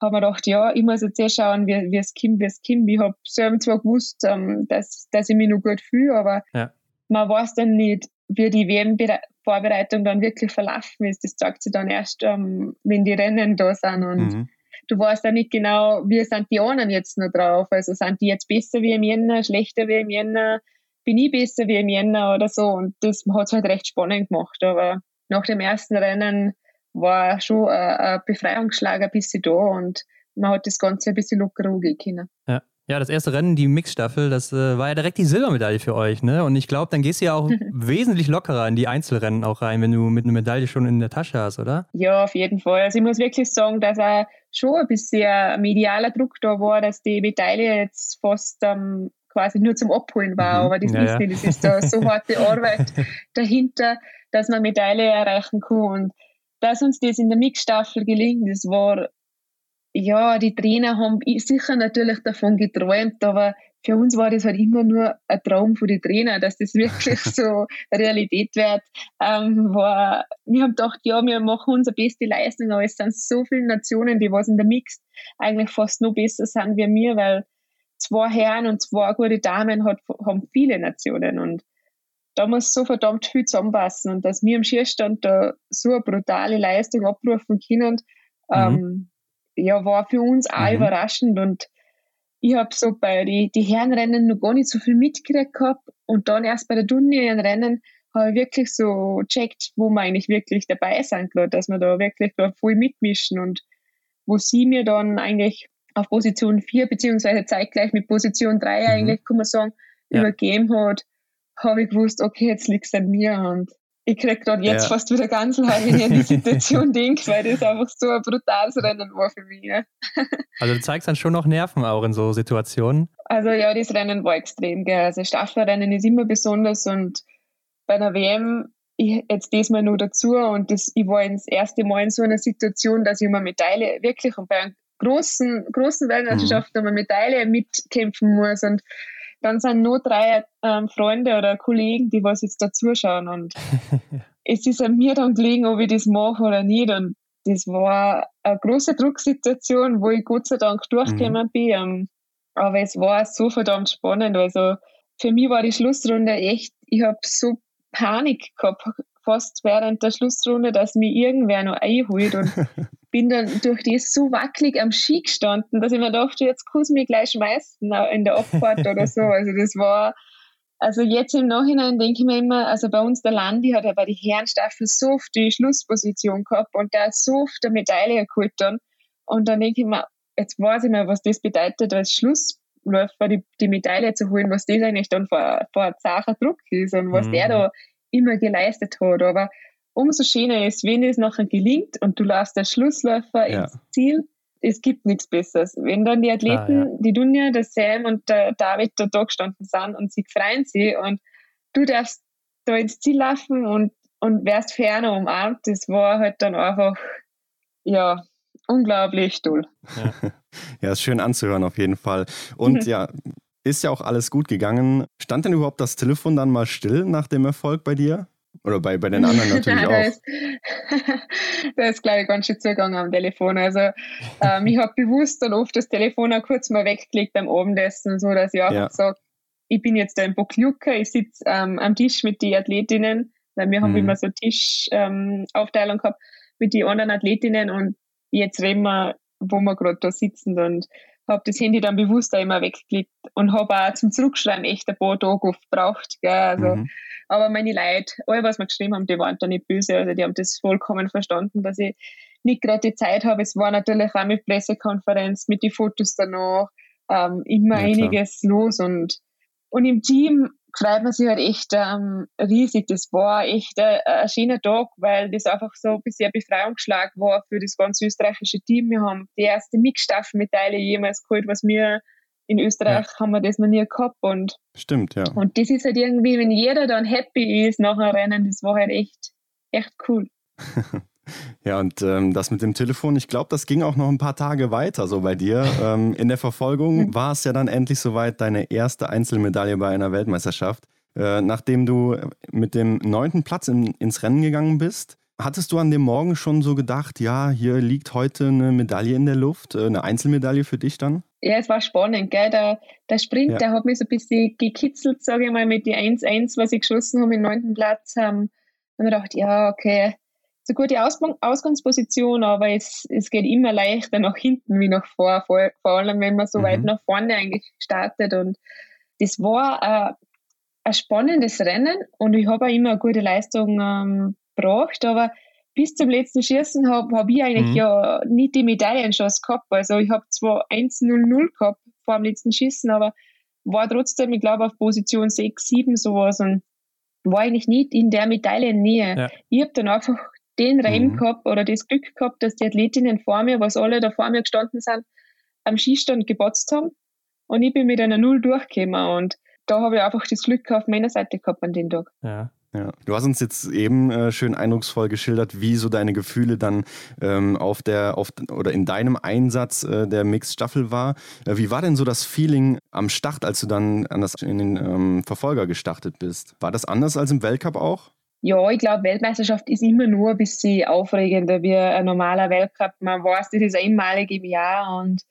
habe mir gedacht, ja, ich muss jetzt eh schauen, wie, wie es kommt, wie es kommt. Ich habe selber zwar gewusst, ähm, dass, dass ich mich noch gut fühle, aber ja. man weiß dann nicht, wie die WM-Vorbereitung dann wirklich verlaufen ist. Das zeigt sich dann erst, ähm, wenn die Rennen da sind und mhm. du weißt ja nicht genau, wie sind die anderen jetzt noch drauf. Also sind die jetzt besser wie im Jänner, schlechter wie im Jänner, bin ich besser wie im Jänner oder so. Und das hat es halt recht spannend gemacht. Aber nach dem ersten Rennen war schon ein, Befreiungsschlag ein bisschen da und man hat das Ganze ein bisschen lockerer können. Ja. Ja, das erste Rennen, die Mixstaffel, das äh, war ja direkt die Silbermedaille für euch, ne? Und ich glaube, dann gehst du ja auch wesentlich lockerer in die Einzelrennen auch rein, wenn du mit einer Medaille schon in der Tasche hast, oder? Ja, auf jeden Fall. Also ich muss wirklich sagen, dass auch schon ein bisschen medialer Druck da war, dass die Medaille jetzt fast ähm, quasi nur zum Abholen war. Mhm. Aber das ja, ist das ist da so harte Arbeit dahinter, dass man Medaille erreichen kann. Und dass uns das in der Mixstaffel gelingt, das war, ja, die Trainer haben sicher natürlich davon geträumt, aber für uns war das halt immer nur ein Traum von den Trainer, dass das wirklich so Realität wird. Ähm, war, wir haben gedacht, ja, wir machen unsere beste Leistung, aber es sind so viele Nationen, die was in der Mixed eigentlich fast noch besser sind wie wir, weil zwei Herren und zwei gute Damen hat, haben viele Nationen und da muss so verdammt viel zusammenpassen und dass wir im Schierstand da so eine brutale Leistung abrufen können, mhm. ähm, ja, war für uns auch mhm. überraschend und ich habe so bei die, die Herrenrennen noch gar nicht so viel mitgekriegt gehabt und dann erst bei der Turnierrennen habe ich wirklich so checkt, wo wir eigentlich wirklich dabei sind, gerade, dass wir da wirklich da voll mitmischen und wo sie mir dann eigentlich auf Position 4 beziehungsweise zeitgleich mit Position 3 mhm. eigentlich, kann man sagen, ja. übergeben hat, habe ich gewusst, okay, jetzt liegt es an mir und ich kriege gerade jetzt ja. fast wieder ganz wenn ich an die Situation denke, weil das einfach so ein brutales Rennen war für mich. Also du zeigst dann schon noch Nerven auch in so Situationen? Also ja, das Rennen war extrem, gell. Also Staffelrennen ist immer besonders und bei der WM ich, jetzt diesmal nur dazu und das, ich war das erste Mal in so einer Situation, dass ich um eine Medaille wirklich und bei einer großen, großen Weltmeisterschaft mhm. um eine Medaille mitkämpfen muss und dann sind nur drei ähm, Freunde oder Kollegen, die was jetzt da zuschauen. Und es ist an mir dann gelegen, ob ich das mache oder nicht. Und das war eine große Drucksituation, wo ich Gott sei Dank durchgekommen mhm. bin. Ähm, aber es war so verdammt spannend. Also für mich war die Schlussrunde echt, ich habe so Panik gehabt, fast während der Schlussrunde, dass mir irgendwer noch einholt und bin dann durch das so wackelig am Ski gestanden, dass ich mir dachte, jetzt kann es mich gleich schmeißen in der Abfahrt oder so. Also das war, also jetzt im Nachhinein denke ich mir immer, also bei uns der Landi hat ja bei der Herrenstaffel so oft die Schlussposition gehabt und der so oft eine Medaille geholt dann. Und dann denke ich mir, jetzt weiß ich mal, was das bedeutet, als Schlussläufer die, die Medaille zu holen, was das eigentlich dann vor, vor Sacher Druck ist und was mhm. der da immer geleistet hat. Aber umso schöner ist, wenn es nachher gelingt und du lässt der Schlussläufer ja. ins Ziel. Es gibt nichts Besseres. Wenn dann die Athleten, ah, ja. die Dunja, der Sam und der David da, da gestanden sind und sie freuen sich und du darfst da ins Ziel laufen und, und wärst ferner umarmt, das war halt dann einfach, ja, unglaublich toll. Ja. ja, ist schön anzuhören auf jeden Fall. Und ja, ist ja auch alles gut gegangen. Stand denn überhaupt das Telefon dann mal still nach dem Erfolg bei dir? Oder bei, bei den anderen natürlich Nein, auch. Da ist, ist glaube ich, ganz schön zugegangen am Telefon. Also ähm, ich habe bewusst dann oft das Telefon auch kurz mal weggelegt beim Abendessen, so dass ich auch ja. sage, ich bin jetzt da im Bocklucker, ich sitze ähm, am Tisch mit den Athletinnen, weil wir haben mhm. immer so Tischaufteilung ähm, gehabt mit den anderen Athletinnen und jetzt reden wir, wo wir gerade da sitzen und habe das Handy dann bewusst auch immer weggeklickt und habe auch zum Zurückschreiben echt ein paar Tage gebraucht. Gell? Also, mhm. Aber meine Leute, alle, was mir geschrieben haben, die waren da nicht böse. Also die haben das vollkommen verstanden, dass ich nicht gerade die Zeit habe. Es war natürlich auch mit Pressekonferenz, mit den Fotos danach, ähm, immer ja, einiges los und, und im Team freut man sich halt echt ähm, riesig. Das war echt ein, ein schöner Tag, weil das einfach so ein bisschen ein Befreiungsschlag war für das ganze österreichische Team. Wir haben die erste Mixstaffelmedaille jemals geholt, was wir in Österreich ja. haben wir das noch nie gehabt und stimmt ja und das ist halt irgendwie wenn jeder dann happy ist nach einem Rennen das war halt echt echt cool Ja, und ähm, das mit dem Telefon, ich glaube, das ging auch noch ein paar Tage weiter so bei dir. Ähm, in der Verfolgung war es ja dann endlich soweit deine erste Einzelmedaille bei einer Weltmeisterschaft. Äh, nachdem du mit dem neunten Platz in, ins Rennen gegangen bist, hattest du an dem Morgen schon so gedacht, ja, hier liegt heute eine Medaille in der Luft, äh, eine Einzelmedaille für dich dann? Ja, es war spannend, gell? Der, der Sprint, ja. der hat mich so ein bisschen gekitzelt, sage ich mal, mit die 1-1, was ich geschossen habe im neunten Platz. Ähm, dann habe ich gedacht, ja, okay, eine gute Aus Ausgangsposition, aber es, es geht immer leichter nach hinten wie nach vor, vor, vor allem wenn man so mhm. weit nach vorne eigentlich startet. Und das war äh, ein spannendes Rennen und ich habe auch immer eine gute Leistung ähm, gebracht, aber bis zum letzten Schießen habe hab ich eigentlich mhm. ja nicht die Medaillenchance gehabt. Also ich habe zwar 1-0-0 gehabt vor dem letzten Schießen, aber war trotzdem, ich glaube, auf Position 6, 7 sowas und war eigentlich nicht in der Medaillennähe. Ja. Ich habe dann einfach den Reim mhm. gehabt oder das Glück gehabt, dass die Athletinnen vor mir, was alle da vor mir gestanden sind, am Skistand gepotzt haben. Und ich bin mit einer Null durchgekommen. Und da habe ich einfach das Glück auf meiner Seite gehabt an dem Tag. Ja. Ja. Du hast uns jetzt eben äh, schön eindrucksvoll geschildert, wie so deine Gefühle dann ähm, auf der auf, oder in deinem Einsatz äh, der Mixed-Staffel war. Äh, wie war denn so das Feeling am Start, als du dann an das, in den ähm, Verfolger gestartet bist? War das anders als im Weltcup auch? Ja, ich glaube, Weltmeisterschaft ist immer nur ein bisschen aufregender wie ein normaler Weltcup. Man weiß, das ist einmalig im Jahr und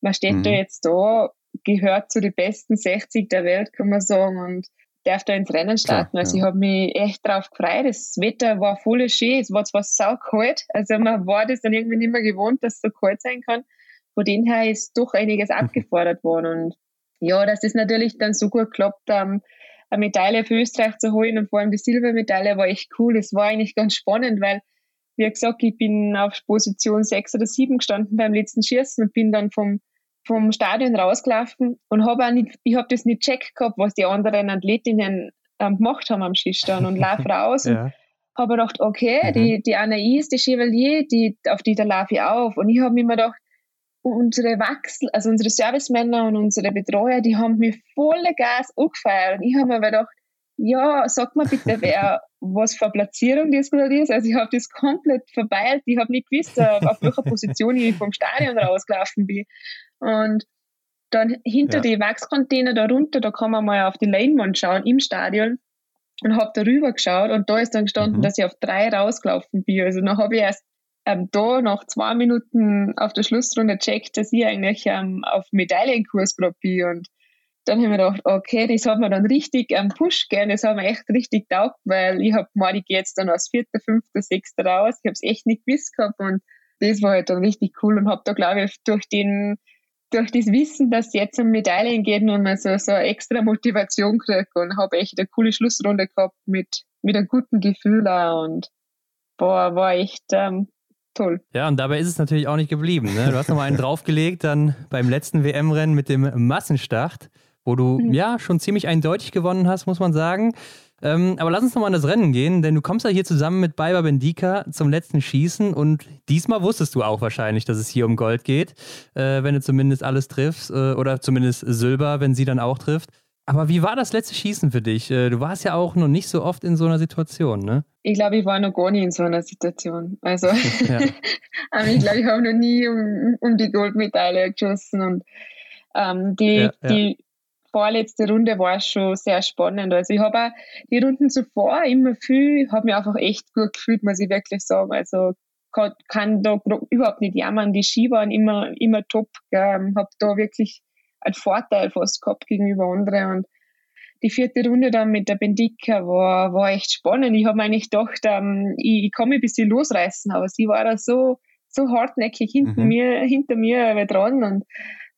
man steht mhm. da jetzt da, gehört zu den besten 60 der Welt, kann man sagen, und darf da ins Rennen starten. Klar, also ja. ich habe mich echt drauf gefreut. Das Wetter war voll schön. Es war zwar sau kalt, also man war das dann irgendwie nicht mehr gewohnt, dass es so kalt sein kann. Von dem her ist doch einiges mhm. abgefordert worden. Und ja, dass das natürlich dann so gut klappt, ähm, eine Medaille für Österreich zu holen und vor allem die Silbermedaille war echt cool. Es war eigentlich ganz spannend, weil, wie gesagt, ich bin auf Position 6 oder 7 gestanden beim letzten Schießen und bin dann vom, vom Stadion rausgelaufen und habe auch nicht, ich habe das nicht checkt gehabt, was die anderen Athletinnen ähm, gemacht haben am Schießstand und laufe raus ja. und habe gedacht, okay, mhm. die, die Anaïs, die Chevalier, die, auf die da laufe ich auf. Und ich habe mir immer gedacht, unsere Wachsel, also unsere Servicemänner und unsere Betreuer, die haben mir volle Gas angefeiert. Und ich habe mir gedacht, ja, sag mal bitte, wer, was für eine Platzierung das gerade ist. Also ich habe das komplett verbeilt. Ich habe nicht gewusst, äh, auf welcher Position ich vom Stadion rausgelaufen bin. Und dann hinter ja. die Wachscontainer da runter, da kann man mal auf die Leinwand schauen im Stadion und habe darüber geschaut und da ist dann gestanden, mhm. dass ich auf drei rausgelaufen bin. Also dann habe ich erst ähm, da nach zwei Minuten auf der Schlussrunde checkt, dass ich eigentlich ähm, auf Medaillenkurs gerade. Und dann habe ich mir gedacht, okay, das hat mir dann richtig ähm, Push gegeben, das hat mir echt richtig taugt, weil ich habe gemeint, ich gehe jetzt dann als Vierter, Fünfter, Sechster raus. Ich habe es echt nicht gewusst gehabt und das war halt dann richtig cool und habe da, glaube ich, durch den durch das Wissen, dass jetzt um Medaillen geht, und man so, so extra Motivation kriegt und habe echt eine coole Schlussrunde gehabt mit, mit einem guten Gefühl auch und war, war echt ähm, toll. Ja, und dabei ist es natürlich auch nicht geblieben. Ne? Du hast nochmal einen draufgelegt, dann beim letzten WM-Rennen mit dem Massenstart, wo du mhm. ja schon ziemlich eindeutig gewonnen hast, muss man sagen. Ähm, aber lass uns nochmal an das Rennen gehen, denn du kommst ja hier zusammen mit Baiba Bendika zum letzten Schießen und diesmal wusstest du auch wahrscheinlich, dass es hier um Gold geht, äh, wenn du zumindest alles triffst äh, oder zumindest Silber, wenn sie dann auch trifft. Aber wie war das letzte Schießen für dich? Äh, du warst ja auch noch nicht so oft in so einer Situation, ne? Ich glaube, ich war noch gar nie in so einer Situation. Also, ja. ich glaube, ich habe noch nie um, um die Goldmedaille geschossen. Und ähm, die, ja, ja. die vorletzte Runde war schon sehr spannend. Also, ich habe auch die Runden zuvor immer viel, habe mich einfach echt gut gefühlt, muss ich wirklich sagen. Also, kann, kann da überhaupt nicht jammern. Die Ski waren immer, immer top. Ähm, habe da wirklich einen Vorteil fast gehabt gegenüber anderen. Und die vierte Runde dann mit der Bendika war, war echt spannend. Ich habe mir eigentlich gedacht, ähm, ich, ich kann mich ein bisschen losreißen, aber sie war da so, so hartnäckig hinter mhm. mir, hinter mir dran und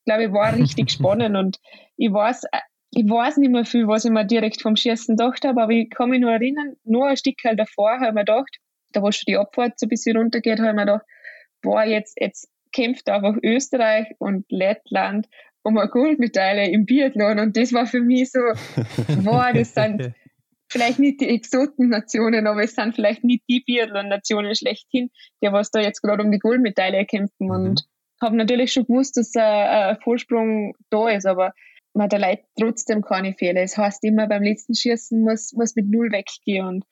glaube ich war richtig spannend und ich weiß, ich weiß nicht mehr viel, was ich mir direkt vom Schießen gedacht habe, aber ich kann mich nur erinnern, nur ein Stück halt davor habe ich mir gedacht, da wo schon die Abfahrt so ein bisschen runtergeht, habe ich mir gedacht, boah, jetzt, jetzt kämpft einfach Österreich und Lettland um eine Goldmedaille im Biathlon. Und das war für mich so, wow, das sind vielleicht nicht die Exotennationen, aber es sind vielleicht nicht die Biathlon-Nationen schlechthin, die was da jetzt gerade um die Goldmedaille kämpfen. Mhm. Und habe natürlich schon gewusst, dass ein, Vorsprung da ist, aber man da leidet trotzdem keine Fehler. Es heißt immer, beim letzten Schießen muss, muss mit Null weggehen. Und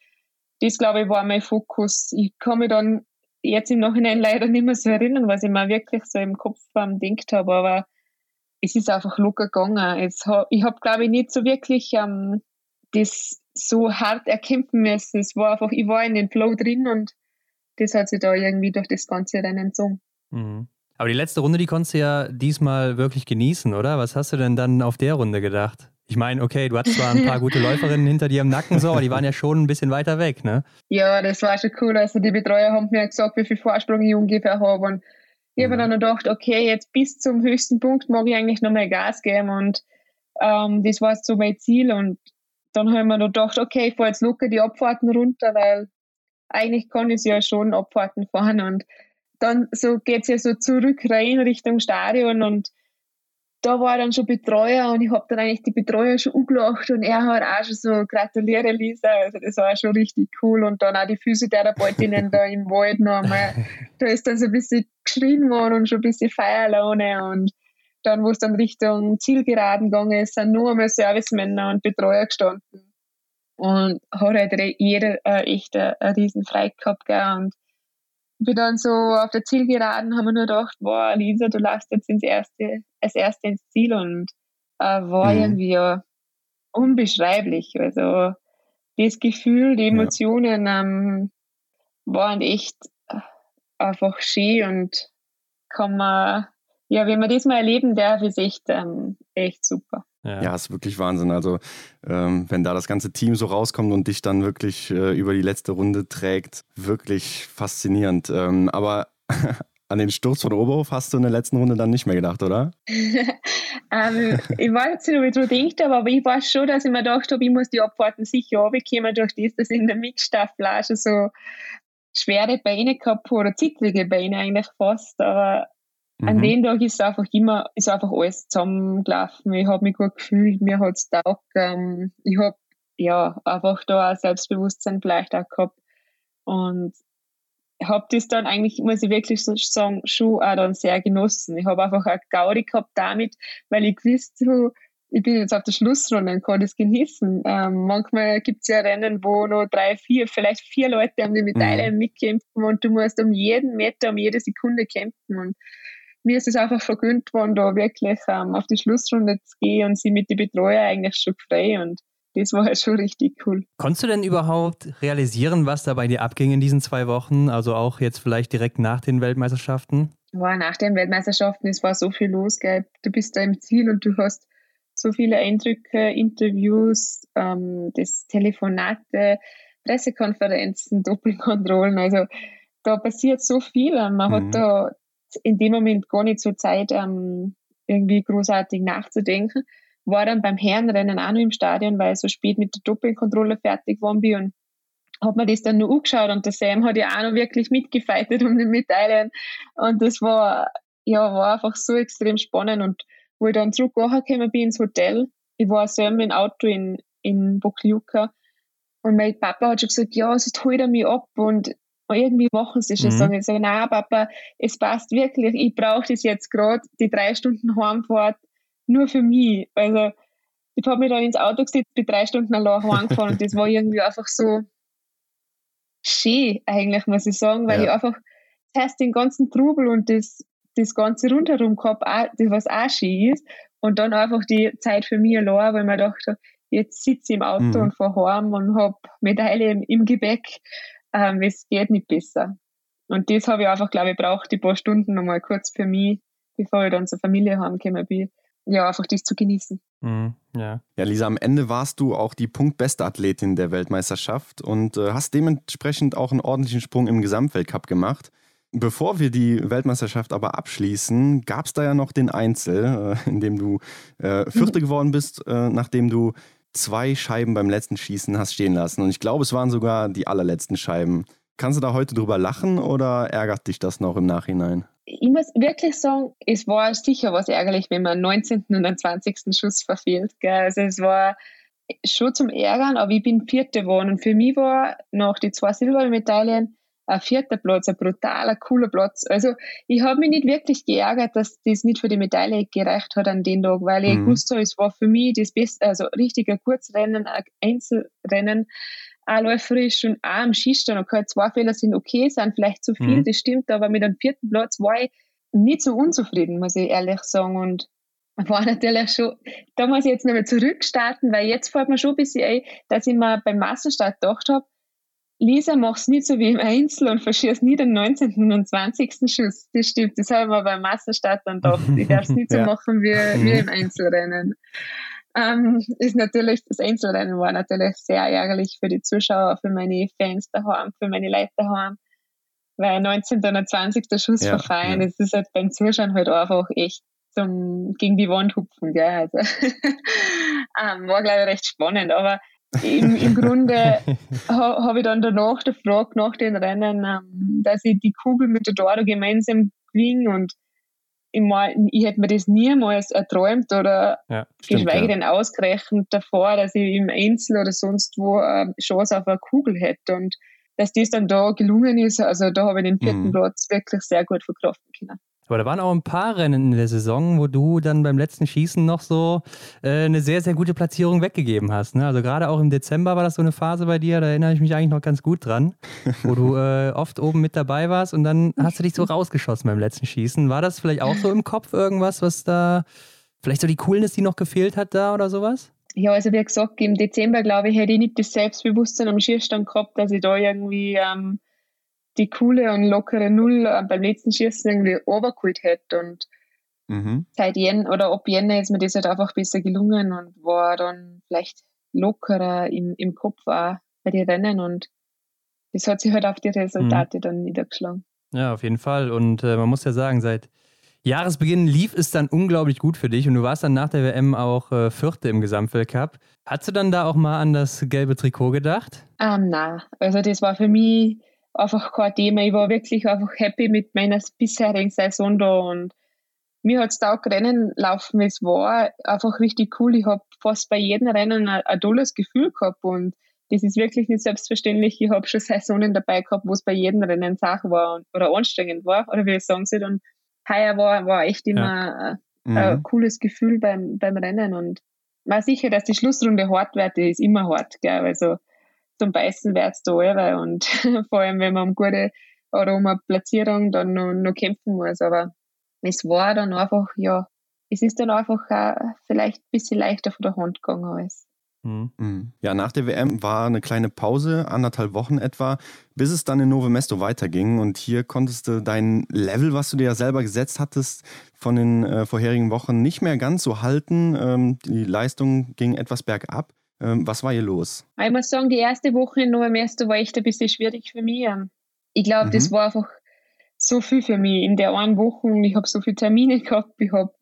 das, glaube ich, war mein Fokus. Ich kann mich dann jetzt im Nachhinein leider nicht mehr so erinnern, was ich mir wirklich so im Kopf denkt habe, aber es ist einfach locker gegangen. Es, ich habe, glaube ich, nicht so wirklich ähm, das so hart erkämpfen müssen. Es war einfach, ich war in den Flow drin und das hat sich da irgendwie durch das ganze Rennen gezogen. Mhm. Aber die letzte Runde, die konntest du ja diesmal wirklich genießen, oder? Was hast du denn dann auf der Runde gedacht? Ich meine, okay, du hattest zwar ein paar gute Läuferinnen hinter dir im Nacken, so, aber die waren ja schon ein bisschen weiter weg, ne? Ja, das war schon cool. Also die Betreuer haben mir gesagt, wie viel Vorsprung ich ungefähr habe. Und ich habe mhm. dann gedacht, okay, jetzt bis zum höchsten Punkt mag ich eigentlich noch mal Gas geben und ähm, das war so mein Ziel und dann habe ich mir gedacht, okay, ich fahre jetzt locker die Abfahrten runter, weil eigentlich kann ich ja schon Abfahrten fahren und dann so geht's ja so zurück rein Richtung Stadion und da war dann schon Betreuer und ich habe dann eigentlich die Betreuer schon angelacht und er hat auch schon so gratuliere Lisa, also das war schon richtig cool und dann auch die Physiotherapeutinnen da im Wald nochmal, da ist dann so ein bisschen geschrien worden und schon ein bisschen Feierlaune und dann, wo es dann Richtung Zielgeraden gegangen ist, sind nur einmal Servicemänner und Betreuer gestanden. Und hat halt jeder äh, echt eine, eine riesen Freude gehabt. Gell? Und bin dann so auf der Zielgeraden, haben wir nur gedacht, boah, Lisa, du lässt jetzt ins erste, als erste ins Ziel und äh, war mhm. irgendwie ja unbeschreiblich. Also das Gefühl, die Emotionen ja. ähm, waren echt einfach schön und kann man, ja, wenn man das mal erleben darf, ist echt, ähm, echt super. Ja. ja, ist wirklich Wahnsinn. Also, ähm, wenn da das ganze Team so rauskommt und dich dann wirklich äh, über die letzte Runde trägt, wirklich faszinierend. Ähm, aber an den Sturz von Oberhof hast du in der letzten Runde dann nicht mehr gedacht, oder? ähm, ich weiß nicht, ob ich daran gedacht habe, aber ich weiß schon, dass ich mir gedacht habe, ich muss die Abfahrten sicher runterkommen, durch das, dass ich in der Mixstaffel auch schon so schwere Beine gehabt habe, oder zittrige Beine eigentlich fast. Aber Mhm. An dem Tag ist einfach immer, ist einfach alles zusammengelaufen. Ich habe mich gut gefühlt, mir hat es taugt. Ähm, ich habe ja einfach da ein Selbstbewusstsein vielleicht auch gehabt. Und habe das dann eigentlich, muss ich wirklich so sagen, schon auch dann sehr genossen. Ich habe einfach eine Gaudi gehabt damit, weil ich gewusst habe, ich bin jetzt auf der Schlussrunde und kann das genießen. Ähm, manchmal gibt es ja Rennen, wo noch drei, vier, vielleicht vier Leute um die Medaille mhm. mitkämpfen und du musst um jeden Meter, um jede Sekunde kämpfen. Und mir ist es einfach vergönnt worden, da wirklich ähm, auf die Schlussrunde zu gehen und sie mit den Betreuer eigentlich schon frei und das war halt schon richtig cool. Konntest du denn überhaupt realisieren, was da bei dir abging in diesen zwei Wochen? Also auch jetzt vielleicht direkt nach den Weltmeisterschaften? War nach den Weltmeisterschaften, es war so viel los, gell? Du bist da im Ziel und du hast so viele Eindrücke, Interviews, ähm, das Telefonate, Pressekonferenzen, Doppelkontrollen. Also da passiert so viel. Man mhm. hat da in dem Moment gar nicht so Zeit, ähm, irgendwie großartig nachzudenken. War dann beim Herrenrennen auch noch im Stadion, weil ich so spät mit der Doppelkontrolle fertig geworden bin und hab mir das dann nur angeschaut und der Sam hat ja auch noch wirklich mitgefeitet um die Medaillen und das war, ja, war einfach so extrem spannend. Und wo ich dann zurückgekommen bin ins Hotel, ich war selber im Auto in, in Bokljuka und mein Papa hat schon gesagt, ja, sonst holt er mich ab? Und irgendwie machen sie schon mhm. sagen. Ich sage, nein, Papa, es passt wirklich, ich brauche das jetzt gerade, die drei Stunden Heimfahrt, nur für mich. Also, ich habe mich dann ins Auto gesetzt, bin drei Stunden allein heimgefahren und das war irgendwie einfach so schön, eigentlich, muss ich sagen, weil ja. ich einfach zuerst den ganzen Trubel und das, das Ganze rundherum gehabt, das was auch schön ist, und dann einfach die Zeit für mich allein, weil man dachte, jetzt sitze ich im Auto mhm. und fahre heim und habe Medaille im, im Gepäck ähm, es geht nicht besser. Und das habe ich einfach, glaube ich, braucht die paar Stunden nochmal kurz für mich, bevor ich dann zur Familie heimgekommen bin. Ja, einfach das zu genießen. Mhm, ja. ja, Lisa, am Ende warst du auch die punktbeste Athletin der Weltmeisterschaft und äh, hast dementsprechend auch einen ordentlichen Sprung im Gesamtweltcup gemacht. Bevor wir die Weltmeisterschaft aber abschließen, gab es da ja noch den Einzel, äh, in dem du äh, Vierte mhm. geworden bist, äh, nachdem du zwei Scheiben beim letzten Schießen hast stehen lassen. Und ich glaube, es waren sogar die allerletzten Scheiben. Kannst du da heute drüber lachen oder ärgert dich das noch im Nachhinein? Ich muss wirklich sagen, es war sicher was ärgerlich, wenn man 19. und den 20. Schuss verfehlt. Gell? Also es war schon zum Ärgern, aber ich bin Vierte geworden. Und für mich war nach die zwei Silbermedaillen ein vierter Platz, ein brutaler, cooler Platz. Also ich habe mich nicht wirklich geärgert, dass das nicht für die Medaille gereicht hat an den Tag, weil ich mhm. gewusst habe, es war für mich das Beste, also richtiger Kurzrennen, ein Einzelrennen, auch läuferisch und auch am Schießstand. Okay, zwei Fehler sind okay, sind vielleicht zu viel, mhm. das stimmt, aber mit einem vierten Platz war ich nicht so unzufrieden, muss ich ehrlich sagen. Und war natürlich schon, da muss ich jetzt nochmal zurückstarten, weil jetzt fällt mir schon ein bisschen ein, dass ich mir beim Massenstart gedacht habe, Lisa, mach's nicht so wie im Einzel und verschießt nie den 19. und 20. Schuss. Das stimmt, das haben wir beim Masterstart dann doch. Ich darf es nicht so ja. machen wie, wie im Einzelrennen. Ähm, ist natürlich, das Einzelrennen war natürlich sehr ärgerlich für die Zuschauer, für meine Fans daheim, für meine Leute daheim. Weil 19. und 20. Schuss ja, verfallen, ja. das ist halt beim Zuschauen halt einfach echt zum, gegen die Wand hupfen, gell. Also, ähm, war, glaube ich, recht spannend. Aber im, im Grunde ha, habe ich dann danach gefragt, nach den Rennen, ähm, dass ich die Kugel mit der Doro gemeinsam gewinne und ich, mein, ich hätte mir das niemals erträumt oder ja, stimmt, geschweige ja. denn ausgerechnet davor, dass ich im Einzel oder sonst wo eine Chance auf eine Kugel hätte und dass das dann da gelungen ist, also da habe ich den vierten mhm. Platz wirklich sehr gut verkraften können. Aber da waren auch ein paar Rennen in der Saison, wo du dann beim letzten Schießen noch so äh, eine sehr, sehr gute Platzierung weggegeben hast. Ne? Also gerade auch im Dezember war das so eine Phase bei dir, da erinnere ich mich eigentlich noch ganz gut dran, wo du äh, oft oben mit dabei warst und dann hast du dich so rausgeschossen beim letzten Schießen. War das vielleicht auch so im Kopf irgendwas, was da, vielleicht so die Coolness, die noch gefehlt hat da oder sowas? Ja, also wie gesagt, im Dezember, glaube ich, hätte ich nicht das Selbstbewusstsein am Schießstand gehabt, dass ich da irgendwie ähm, die coole und lockere Null äh, beim letzten Schießen irgendwie overgeholt hätte. Und mhm. seit Jen oder ab Jänner ist mir das halt einfach besser gelungen und war dann vielleicht lockerer im, im Kopf auch bei den Rennen und das hat sich halt auf die Resultate mhm. dann niedergeschlagen. Ja, auf jeden Fall. Und äh, man muss ja sagen, seit Jahresbeginn lief es dann unglaublich gut für dich und du warst dann nach der WM auch äh, Vierte im Gesamtweltcup. Hast du dann da auch mal an das gelbe Trikot gedacht? Ähm, nein, also das war für mich einfach kein Thema. Ich war wirklich einfach happy mit meiner bisherigen Saison da und mir hat es auch Rennen laufen, es war einfach richtig cool. Ich habe fast bei jedem Rennen ein, ein tolles Gefühl gehabt und das ist wirklich nicht selbstverständlich. Ich habe schon Saisonen dabei gehabt, wo es bei jedem Rennen Sache war oder anstrengend war, oder wie ich sagen soll. Und heuer war, war echt immer ja. mhm. ein cooles Gefühl beim, beim Rennen und war sicher, dass die Schlussrunde hart wird, die ist immer hart, gell? Also zum Beißen wird es da alle und vor allem, wenn man um gute oder um eine Platzierung dann noch, noch kämpfen muss. Aber es war dann einfach, ja, es ist dann einfach auch vielleicht ein bisschen leichter von der Hand gegangen alles. Mhm. Mhm. Ja, nach der WM war eine kleine Pause, anderthalb Wochen etwa, bis es dann in Nove Mesto weiterging. Und hier konntest du dein Level, was du dir ja selber gesetzt hattest, von den äh, vorherigen Wochen nicht mehr ganz so halten. Ähm, die Leistung ging etwas bergab. Ähm, was war hier los? Ich muss sagen, die erste Woche in Nove Mesto war echt ein bisschen schwierig für mich. Ich glaube, mhm. das war einfach so viel für mich in der einen Woche. Ich habe so viele Termine gehabt. Ich, hab,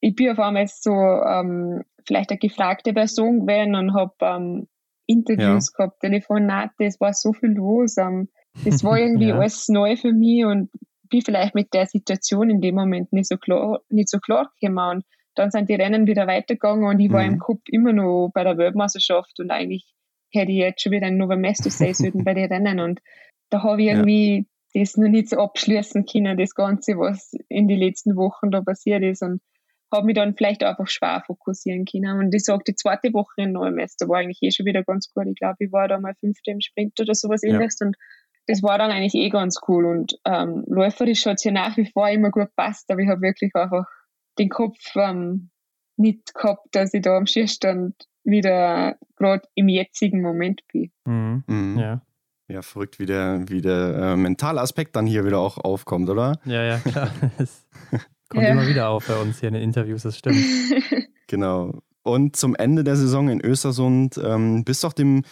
ich bin auf einmal so ähm, vielleicht eine gefragte Person gewesen und habe ähm, Interviews ja. gehabt, Telefonate, es war so viel los. Ähm, das war irgendwie ja. alles neu für mich und bin vielleicht mit der Situation in dem Moment nicht so klar, nicht so klar gekommen. Und dann sind die Rennen wieder weitergegangen und ich war mhm. im Cup immer noch bei der Weltmeisterschaft und eigentlich hätte ich jetzt schon wieder ein Nova Mesto sein sollten bei den Rennen und da habe ich irgendwie ja. das noch nicht so abschließen können, das Ganze, was in den letzten Wochen da passiert ist und habe mich dann vielleicht einfach schwer fokussieren können. Und ich sage, die zweite Woche in da war eigentlich eh schon wieder ganz gut. Ich glaube, ich war da mal fünfte im Sprint oder sowas ja. ähnliches und das war dann eigentlich eh ganz cool. Und ähm, läuferisch hat es ja nach wie vor immer gut passt, aber ich habe wirklich einfach den Kopf ähm, nicht gehabt, dass ich da am Schierstand wieder gerade im jetzigen Moment bin. Mhm. Mhm. Ja. Ja, verrückt, wie der, wie der äh, mentale Aspekt dann hier wieder auch aufkommt, oder? Ja, ja, klar. Kommt ja. immer wieder auf bei uns hier in den Interviews, das stimmt. genau. Und zum Ende der Saison in Östersund ähm, bist du auch dem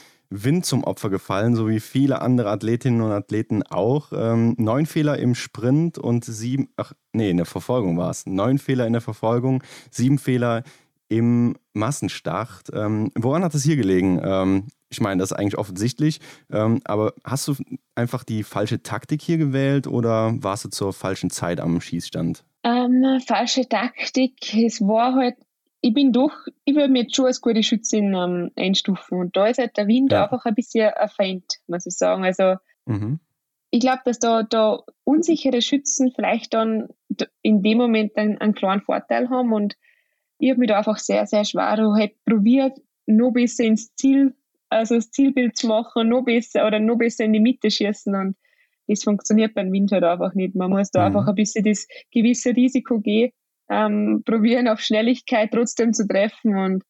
Wind zum Opfer gefallen, so wie viele andere Athletinnen und Athleten auch. Ähm, neun Fehler im Sprint und sieben, ach nee, in der Verfolgung war es. Neun Fehler in der Verfolgung, sieben Fehler im Massenstart. Ähm, woran hat es hier gelegen? Ähm, ich meine, das ist eigentlich offensichtlich, ähm, aber hast du einfach die falsche Taktik hier gewählt oder warst du zur falschen Zeit am Schießstand? Ähm, falsche Taktik. Es war halt, ich bin doch, ich würde mir jetzt schon als gute Schützin ähm, einstufen. Und da ist halt der Wind ja. einfach ein bisschen ein Feind, muss ich sagen. Also, mhm. ich glaube, dass da, da unsichere Schützen vielleicht dann in dem Moment einen, einen kleinen Vorteil haben. Und ich habe mich da einfach sehr, sehr schwer. Habe probiert, noch besser ins Ziel, also das Zielbild zu machen, noch besser oder noch besser in die Mitte schießen. Und das funktioniert beim Wind halt einfach nicht. Man muss da mhm. einfach ein bisschen das gewisse Risiko gehen, ähm, probieren auf Schnelligkeit trotzdem zu treffen und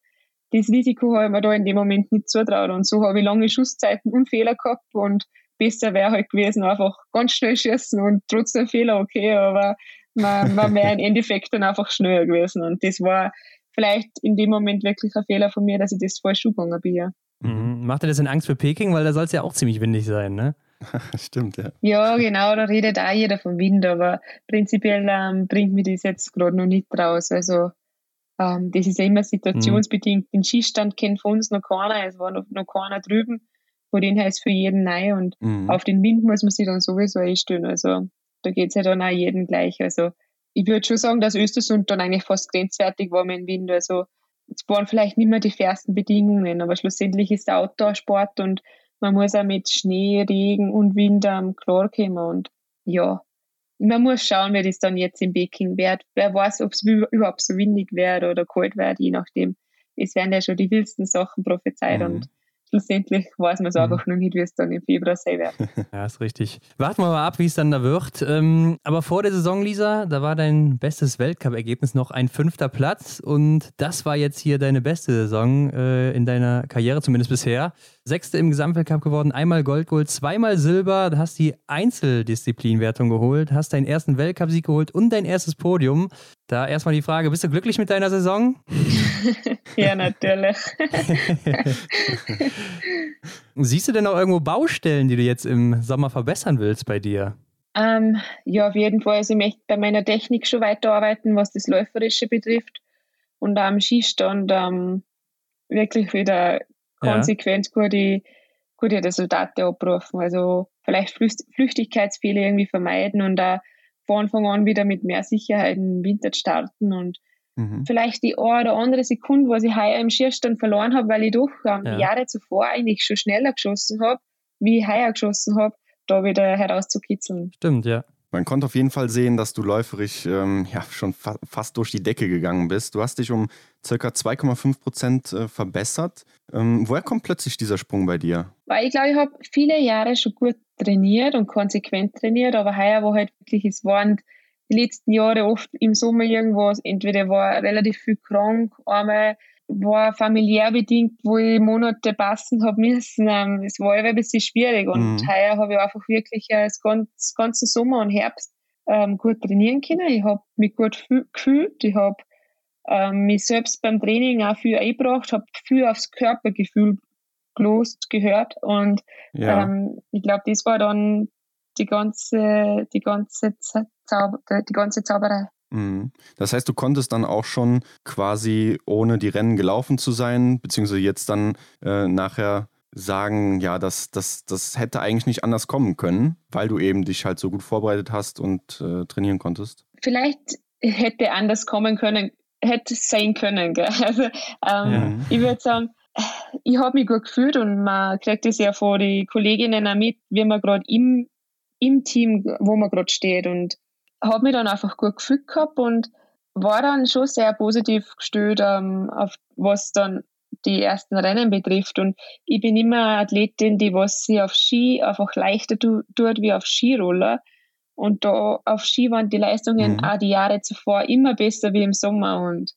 das Risiko habe ich mir da in dem Moment nicht zutraut und so habe ich lange Schusszeiten und Fehler gehabt und besser wäre halt gewesen, einfach ganz schnell schießen und trotzdem Fehler okay, aber man, man wäre im Endeffekt dann einfach schneller gewesen und das war vielleicht in dem Moment wirklich ein Fehler von mir, dass ich das falsch umgegangen bin. Ja. Mhm. Macht ihr das in Angst für Peking? Weil da soll es ja auch ziemlich windig sein, ne? Stimmt, ja. Ja, genau, da redet auch jeder vom Wind, aber prinzipiell ähm, bringt mir das jetzt gerade noch nicht raus. Also ähm, das ist ja immer situationsbedingt. Mhm. Den Schießstand kennt von uns noch keiner, es war noch, noch keiner drüben. Von denen her ist für jeden neu und mhm. auf den Wind muss man sich dann sowieso einstellen. Also da geht es ja dann auch jeden gleich. Also ich würde schon sagen, dass Östersund dann eigentlich fast grenzwertig war mit dem Wind. Also es waren vielleicht nicht mehr die fairsten Bedingungen, aber schlussendlich ist der Outdoor-Sport und man muss auch mit Schnee, Regen und Wind ähm, klarkommen. Und ja, man muss schauen, wie das dann jetzt im Peking wird. Wer weiß, ob es überhaupt so windig wird oder kalt wird, je nachdem. Es werden ja schon die wildsten Sachen prophezeit mhm. und schlussendlich weiß man es mhm. einfach noch nicht, wie es dann im Februar sein wird. ja, ist richtig. Warten wir mal ab, wie es dann da wird. Ähm, aber vor der Saison, Lisa, da war dein bestes Weltcup-Ergebnis noch ein fünfter Platz und das war jetzt hier deine beste Saison äh, in deiner Karriere, zumindest bisher. Sechste im Gesamtweltcup geworden, einmal Gold geholt, zweimal Silber, du hast die Einzeldisziplinwertung geholt, hast deinen ersten Weltcupsieg geholt und dein erstes Podium. Da erstmal die Frage, bist du glücklich mit deiner Saison? ja, natürlich. Siehst du denn auch irgendwo Baustellen, die du jetzt im Sommer verbessern willst bei dir? Ähm, ja, auf jeden Fall. Also ich möchte bei meiner Technik schon weiterarbeiten, was das Läuferische betrifft. Und am Skistand ähm, wirklich wieder konsequent ja. gute, gute Resultate abrufen. Also vielleicht Flüchtigkeitsfehler irgendwie vermeiden und da von Anfang an wieder mit mehr Sicherheit im Winter starten und mhm. vielleicht die eine oder andere Sekunde, was ich heuer im Skierstand verloren habe, weil ich doch ähm, ja. Jahre zuvor eigentlich schon schneller geschossen habe, wie ich heuer geschossen habe, da wieder herauszukitzeln. Stimmt, ja. Man konnte auf jeden Fall sehen, dass du läuferisch ähm, ja, schon fa fast durch die Decke gegangen bist. Du hast dich um ca. 2,5 Prozent äh, verbessert. Ähm, woher kommt plötzlich dieser Sprung bei dir? Weil ich glaube, ich habe viele Jahre schon gut trainiert und konsequent trainiert, aber heuer war halt wirklich, es waren die letzten Jahre oft im Sommer irgendwas, entweder war relativ viel krank, einmal war familiär bedingt, wo ich Monate passen habe müssen. Ähm, es war ein bisschen schwierig und mhm. heuer habe ich einfach wirklich äh, das ganze, ganze Sommer und Herbst ähm, gut trainieren können. Ich habe mich gut gefühlt, ich habe ähm, mich selbst beim Training auch viel eingebracht, habe viel aufs Körpergefühl gelost gehört und ja. ähm, ich glaube, das war dann die ganze, die ganze Zauber, die ganze Zauberei. Mhm. Das heißt, du konntest dann auch schon quasi ohne die Rennen gelaufen zu sein, beziehungsweise jetzt dann äh, nachher sagen, ja, das, das, das hätte eigentlich nicht anders kommen können, weil du eben dich halt so gut vorbereitet hast und äh, trainieren konntest? Vielleicht hätte anders kommen können, hätte es sein können. Gell? Also ähm, ja. ich würde sagen, ich habe mich gut gefühlt und man kriegt es ja vor die Kolleginnen auch mit, wie man gerade im, im Team, wo man gerade steht. Und habe mich dann einfach gut gefühlt gehabt und war dann schon sehr positiv gestellt, ähm, auf was dann die ersten Rennen betrifft. Und ich bin immer eine Athletin, die was sie auf Ski einfach leichter tu, tut wie auf Skiroller. Und da auf Ski waren die Leistungen mhm. auch die Jahre zuvor immer besser wie im Sommer. Und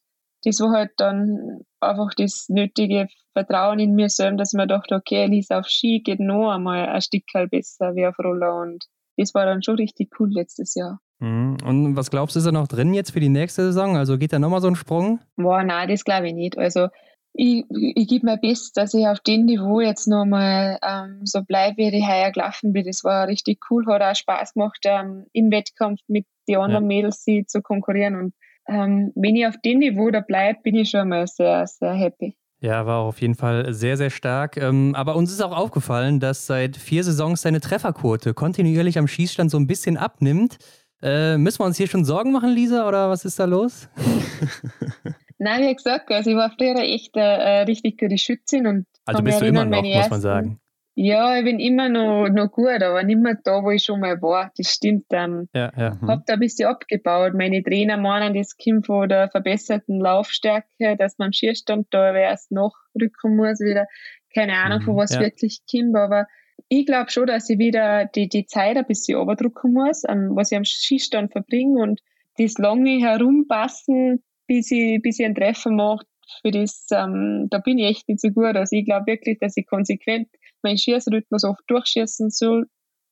das war halt dann einfach das nötige Vertrauen in mir selbst, dass ich mir dachte, okay, Lisa auf Ski geht noch einmal ein Stück besser wie auf Roller. Und das war dann schon richtig cool letztes Jahr. Mhm. Und was glaubst du, ist da noch drin jetzt für die nächste Saison? Also geht da nochmal so ein Sprung? Boah, nein, das glaube ich nicht. Also ich, ich gebe mir Bestes, dass ich auf dem Niveau jetzt nochmal ähm, so bleibe, wie ich heuer gelaufen bin. Das war richtig cool, hat auch Spaß gemacht, ähm, im Wettkampf mit den anderen ja. Mädels zu konkurrieren. Und ähm, wenn ich auf dem Niveau da bleibe, bin ich schon mal sehr, sehr happy. Ja, war auf jeden Fall sehr, sehr stark. Ähm, aber uns ist auch aufgefallen, dass seit vier Saisons deine Trefferquote kontinuierlich am Schießstand so ein bisschen abnimmt. Äh, müssen wir uns hier schon Sorgen machen, Lisa, oder was ist da los? Nein, wie gesagt, also ich war früher echt äh, richtig gute Schützin und also bist du immer noch, muss man sagen. Ja, ich bin immer noch, noch gut, aber nicht mehr da, wo ich schon mal war. Das stimmt. Ähm, ja, ja. Mhm. Hab da ein bisschen abgebaut. Meine Trainer meinen, das kommt von der verbesserten Laufstärke, dass man am Schierstand da erst nachrücken muss wieder. Keine Ahnung, mhm, von was ja. wirklich kommt, aber ich glaube schon, dass ich wieder die, die Zeit ein bisschen überdrucken muss, um, was ich am Skistand verbringe und das lange Herumpassen, bis ich, bis ich einen Treffer mache, für das, ähm, da bin ich echt nicht so gut. Also ich glaube wirklich, dass ich konsequent meinen Schießrhythmus oft durchschießen soll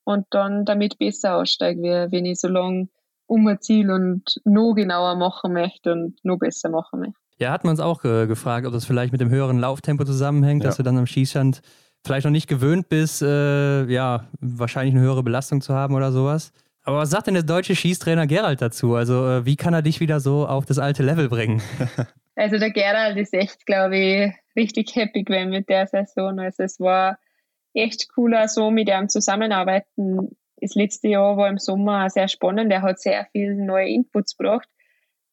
und dann damit besser aussteige, wie wenn ich so lange umziele und noch genauer machen möchte und noch besser machen möchte. Ja, hat man uns auch äh, gefragt, ob das vielleicht mit dem höheren Lauftempo zusammenhängt, ja. dass du dann am Schießstand vielleicht noch nicht gewöhnt bist, äh, ja, wahrscheinlich eine höhere Belastung zu haben oder sowas. Aber was sagt denn der deutsche Schießtrainer Gerald dazu? Also, äh, wie kann er dich wieder so auf das alte Level bringen? Also, der Gerald ist echt, glaube ich, richtig happy gewesen mit der Saison. Also, es war echt cooler, so mit ihm zusammenarbeiten. Das letzte Jahr war im Sommer sehr spannend. Er hat sehr viele neue Inputs gebracht,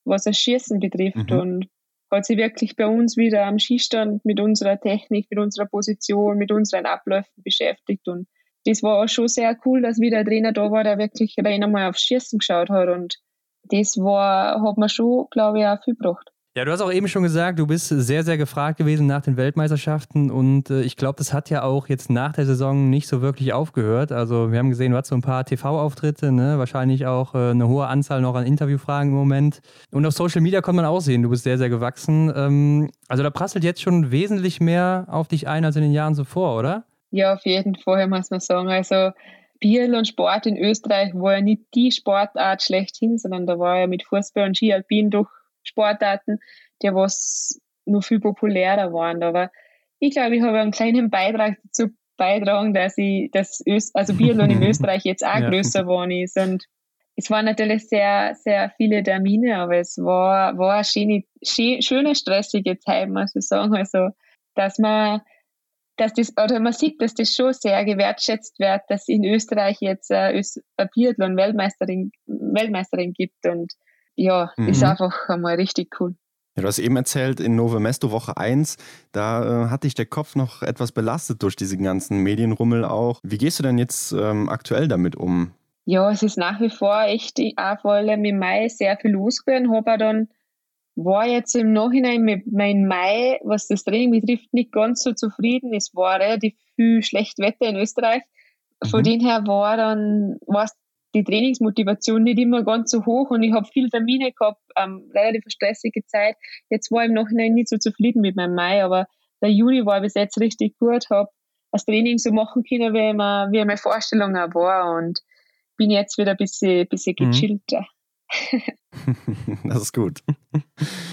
was das Schießen betrifft. Mhm. Und hat sich wirklich bei uns wieder am Skistand mit unserer Technik, mit unserer Position, mit unseren Abläufen beschäftigt und das war auch schon sehr cool, dass wieder ein Trainer da war, der wirklich rein einmal aufs Schießen geschaut hat und das war, hat mir schon, glaube ich, auch viel gebracht. Ja, du hast auch eben schon gesagt, du bist sehr, sehr gefragt gewesen nach den Weltmeisterschaften und äh, ich glaube, das hat ja auch jetzt nach der Saison nicht so wirklich aufgehört. Also wir haben gesehen, du hast so ein paar TV-Auftritte, ne? wahrscheinlich auch äh, eine hohe Anzahl noch an Interviewfragen im Moment. Und auf Social Media kann man auch sehen, du bist sehr, sehr gewachsen. Ähm, also da prasselt jetzt schon wesentlich mehr auf dich ein als in den Jahren zuvor, oder? Ja, auf jeden Fall muss man sagen. Also und Sport in Österreich war ja nicht die Sportart schlechthin, sondern da war ja mit Fußball und Ski Alpin doch Sportarten, die was nur viel populärer waren. Aber ich glaube, ich habe einen kleinen Beitrag dazu beitragen, dass ich das Öst also Biathlon in Österreich jetzt auch ja. größer geworden ist. Und es waren natürlich sehr, sehr viele Termine, aber es war, war eine schöne, schöne, stressige Zeit, muss ich sagen. Also, dass man, dass das, oder man sieht, dass das schon sehr gewertschätzt wird, dass in Österreich jetzt eine, eine Biathlon-Weltmeisterin, Weltmeisterin gibt und ja, mhm. ist einfach einmal richtig cool. Ja, du hast eben erzählt, in Nove Mesto Woche 1, da äh, hat dich der Kopf noch etwas belastet durch diesen ganzen Medienrummel auch. Wie gehst du denn jetzt ähm, aktuell damit um? Ja, es ist nach wie vor echt, auch vor allem im Mai sehr viel los gewesen. Habe dann, war jetzt im Nachhinein mit meinem Mai, was das Training betrifft, nicht ganz so zufrieden. Es war relativ viel schlecht Wetter in Österreich. Von mhm. dem her war dann, war es die Trainingsmotivation nicht immer ganz so hoch und ich habe viele Termine gehabt, ähm, relativ stressige Zeit. Jetzt war ich im Nachhinein nicht so zufrieden mit meinem Mai, aber der Juni war bis jetzt richtig gut, habe das Training so machen können, wie, immer, wie meine Vorstellung auch war und bin jetzt wieder ein bisschen, bisschen mhm. gechillter. das ist gut.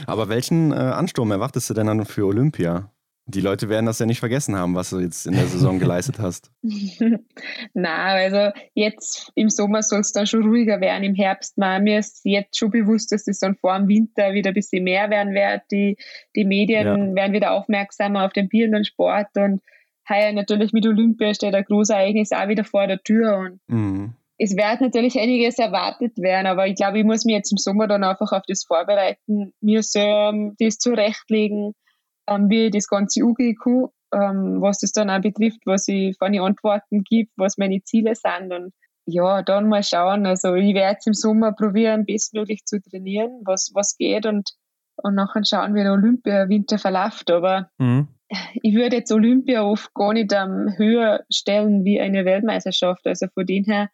Aber welchen äh, Ansturm erwartest du denn dann für Olympia? Die Leute werden das ja nicht vergessen haben, was du jetzt in der Saison geleistet hast. Na, also jetzt im Sommer soll es dann schon ruhiger werden. Im Herbst, man, mir ist jetzt schon bewusst, dass es dann vor dem Winter wieder ein bisschen mehr werden wird. Die, die Medien ja. werden wieder aufmerksamer auf den Bier Sport und heuer natürlich mit Olympia steht ein großes Ereignis auch wieder vor der Tür und mhm. es wird natürlich einiges erwartet werden, aber ich glaube, ich muss mich jetzt im Sommer dann einfach auf das vorbereiten, mir so das zurechtlegen ähm, wie ich das Ganze angehe ähm, was das dann auch betrifft, was ich von den Antworten gibt, was meine Ziele sind und ja, dann mal schauen. Also ich werde jetzt im Sommer probieren, bestmöglich zu trainieren, was, was geht und, und nachher schauen, wie der Olympia-Winter verläuft. Aber mhm. ich würde jetzt Olympia oft gar nicht ähm, höher stellen wie eine Weltmeisterschaft. Also von dem her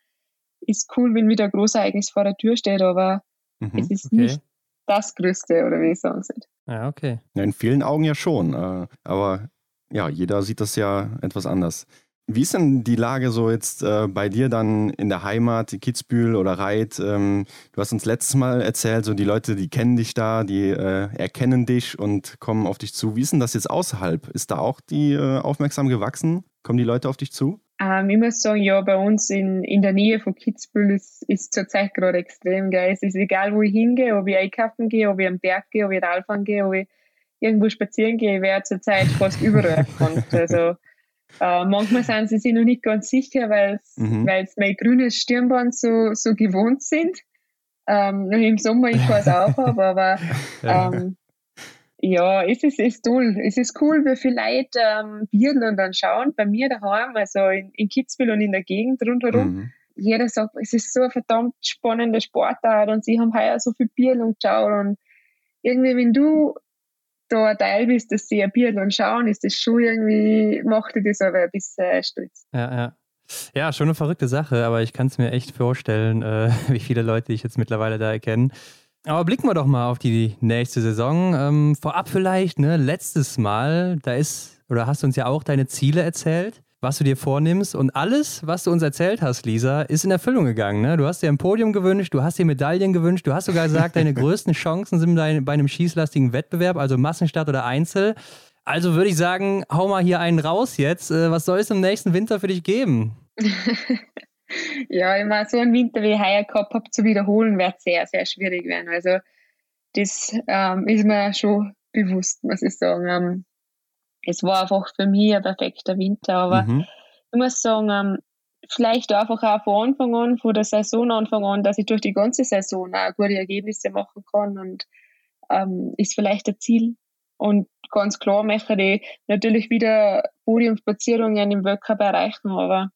ist cool, wenn wieder ein Großereignis vor der Tür steht, aber mhm, es ist okay. nicht das Größte, oder wie ich sagen soll. Ja, okay. Ja, in vielen Augen ja schon. Äh, aber ja, jeder sieht das ja etwas anders. Wie ist denn die Lage so jetzt äh, bei dir dann in der Heimat, Kitzbühel oder Reit? Ähm, du hast uns letztes Mal erzählt, so die Leute, die kennen dich da, die äh, erkennen dich und kommen auf dich zu. Wie ist denn das jetzt außerhalb? Ist da auch die äh, aufmerksam gewachsen? Kommen die Leute auf dich zu? Ähm, ich muss sagen, ja, bei uns in, in der Nähe von Kitzbühel ist, ist zurzeit gerade extrem geil. Es ist egal, wo ich hingehe, ob ich einkaufen gehe, ob ich am Berg gehe, ob ich Radfahren gehe, ob ich irgendwo spazieren gehe, wer zurzeit fast überall kommt. Also äh, manchmal sind sie sich noch nicht ganz sicher, weil mhm. mein grünes Stirnband so, so gewohnt sind. Ähm, Im Sommer ich es auch habe, aber ähm, ja, es ist, ist toll. Es ist cool, wie viele Leute ähm, Biathlon dann schauen. Bei mir daheim, also in, in Kitzbühel und in der Gegend rundherum. Mhm. Jeder sagt, es ist so eine verdammt spannende Sportart und sie haben heuer so viel Biathlon geschaut. Und irgendwie, wenn du da ein Teil bist, dass sie ein Biathlon schauen, ist das schon irgendwie, macht dir das aber ein bisschen stolz. Ja, ja. Ja, schon eine verrückte Sache, aber ich kann es mir echt vorstellen, äh, wie viele Leute ich jetzt mittlerweile da erkenne. Aber blicken wir doch mal auf die nächste Saison. Ähm, vorab vielleicht, ne, letztes Mal, da ist, oder hast du uns ja auch deine Ziele erzählt, was du dir vornimmst. Und alles, was du uns erzählt hast, Lisa, ist in Erfüllung gegangen. Ne? Du hast dir ein Podium gewünscht, du hast dir Medaillen gewünscht, du hast sogar gesagt, deine größten Chancen sind bei einem schießlastigen Wettbewerb, also Massenstart oder Einzel. Also würde ich sagen, hau mal hier einen raus jetzt. Äh, was soll es im nächsten Winter für dich geben? ja, immer so einen Winter wie ich heuer gehabt habe, zu wiederholen, wird sehr, sehr schwierig werden. Also das ähm, ist mir schon bewusst, muss ich sagen. Ähm, es war einfach für mich ein perfekter Winter, aber mhm. ich muss sagen, ähm, vielleicht einfach auch von Anfang an, von der Saisonanfang an, dass ich durch die ganze Saison auch gute Ergebnisse machen kann und ähm, ist vielleicht ein Ziel. Und ganz klar möchte ich natürlich wieder Podiumsplatzierungen im Weltcup erreichen, aber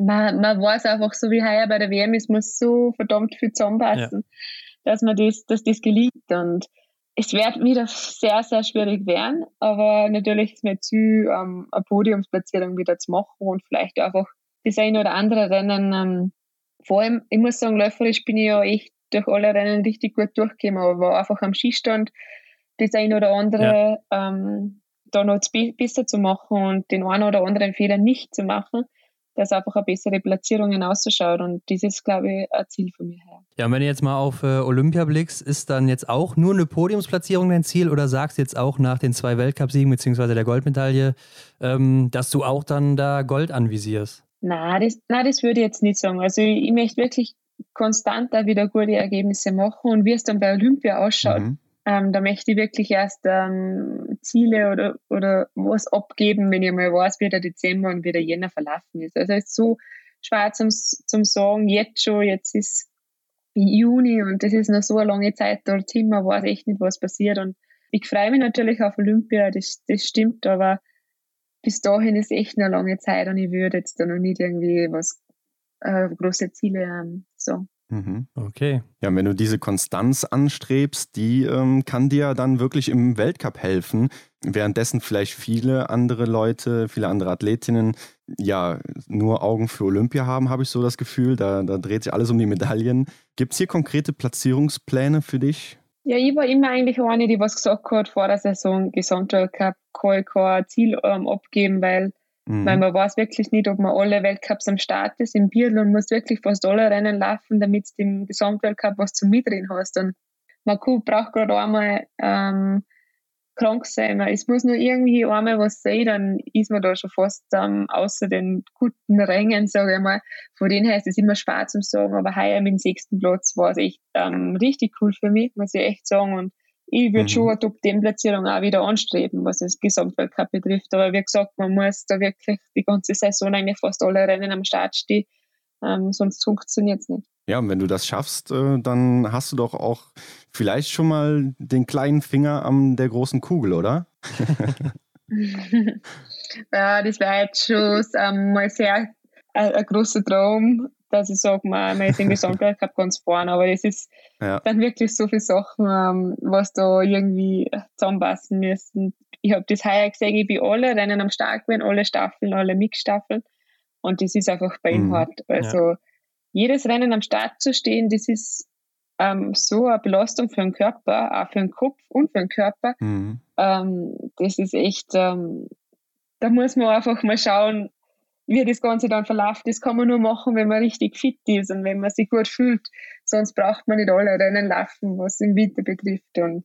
man, man weiß einfach, so wie heuer bei der WM, es muss so verdammt viel zusammenpassen, ja. dass man das, dass das gelingt. Und es wird wieder sehr, sehr schwierig werden, aber natürlich ist mir zu, ähm, eine Podiumsplatzierung wieder zu machen und vielleicht einfach das ein oder andere Rennen, ähm, vor allem, ich muss sagen, läuferisch bin ich ja echt durch alle Rennen richtig gut durchgekommen, aber war einfach am Skistand das ein oder andere ja. ähm, da noch besser zu machen und den einen oder anderen Fehler nicht zu machen dass einfach eine bessere Platzierung hinausschaut. Und das ist, glaube ich, ein Ziel von mir her. Ja, und wenn du jetzt mal auf äh, Olympia blickst, ist dann jetzt auch nur eine Podiumsplatzierung dein Ziel oder sagst du jetzt auch nach den zwei Weltcupsiegen bzw. der Goldmedaille, ähm, dass du auch dann da Gold anvisierst? Nein das, nein, das würde ich jetzt nicht sagen. Also ich, ich möchte wirklich konstant da wieder gute Ergebnisse machen und wie es dann bei Olympia ausschaut. Mhm. Ähm, da möchte ich wirklich erst ähm, Ziele oder, oder was abgeben, wenn ich mal weiß, wie der Dezember und wie der Jänner verlaufen ist. Also es ist so schwer zum, zum Sagen, jetzt schon, jetzt ist Juni und das ist noch so eine lange Zeit dorthin, man weiß echt nicht, was passiert. Und ich freue mich natürlich auf Olympia, das, das stimmt, aber bis dahin ist echt eine lange Zeit und ich würde jetzt da noch nicht irgendwie was äh, große Ziele ähm, so. Mhm. Okay. Ja, wenn du diese Konstanz anstrebst, die ähm, kann dir dann wirklich im Weltcup helfen, währenddessen vielleicht viele andere Leute, viele andere Athletinnen ja nur Augen für Olympia haben, habe ich so das Gefühl. Da, da dreht sich alles um die Medaillen. Gibt es hier konkrete Platzierungspläne für dich? Ja, ich war immer eigentlich eine, die was gesagt hat vor der Saison, Gesamtweltcup, kein Ziel ähm, abgeben, weil Mhm. Weil man weiß wirklich nicht, ob man alle Weltcups am Start ist. Im Biathlon muss wirklich fast alle Rennen laufen, damit du im Gesamtweltcup was zum Mitreden hast. Und man braucht gerade einmal ähm, krank sein. Es muss nur irgendwie einmal was sein, dann ist man da schon fast ähm, außer den guten Rängen, sage ich mal. Von denen her ist es immer schwer zu sagen, aber heuer mit dem sechsten Platz war es echt ähm, richtig cool für mich, muss ich echt sagen. Und ich würde mhm. schon eine Top-10-Platzierung auch wieder anstreben, was das Gesamtweltcup betrifft. Aber wie gesagt, man muss da wirklich die ganze Saison eigentlich fast alle Rennen am Start stehen, ähm, sonst funktioniert es nicht. Ja, und wenn du das schaffst, äh, dann hast du doch auch vielleicht schon mal den kleinen Finger an der großen Kugel, oder? ja, das wäre jetzt schon ähm, mal sehr äh, ein großer Traum dass ich sage, man ist im Gesamtweltcup ganz vorne, aber es ist ja. dann wirklich so viele Sachen, ähm, was da irgendwie zusammenpassen müssen. Ich habe das heuer gesehen, ich bin alle Rennen am Start gewesen, alle Staffeln, alle Mixstaffeln und das ist einfach beinhart. Mhm. Also ja. jedes Rennen am Start zu stehen, das ist ähm, so eine Belastung für den Körper, auch für den Kopf und für den Körper. Mhm. Ähm, das ist echt, ähm, da muss man einfach mal schauen, wie das Ganze dann verläuft, das kann man nur machen, wenn man richtig fit ist und wenn man sich gut fühlt. Sonst braucht man nicht alle Rennen laufen, was im Winter betrifft. Und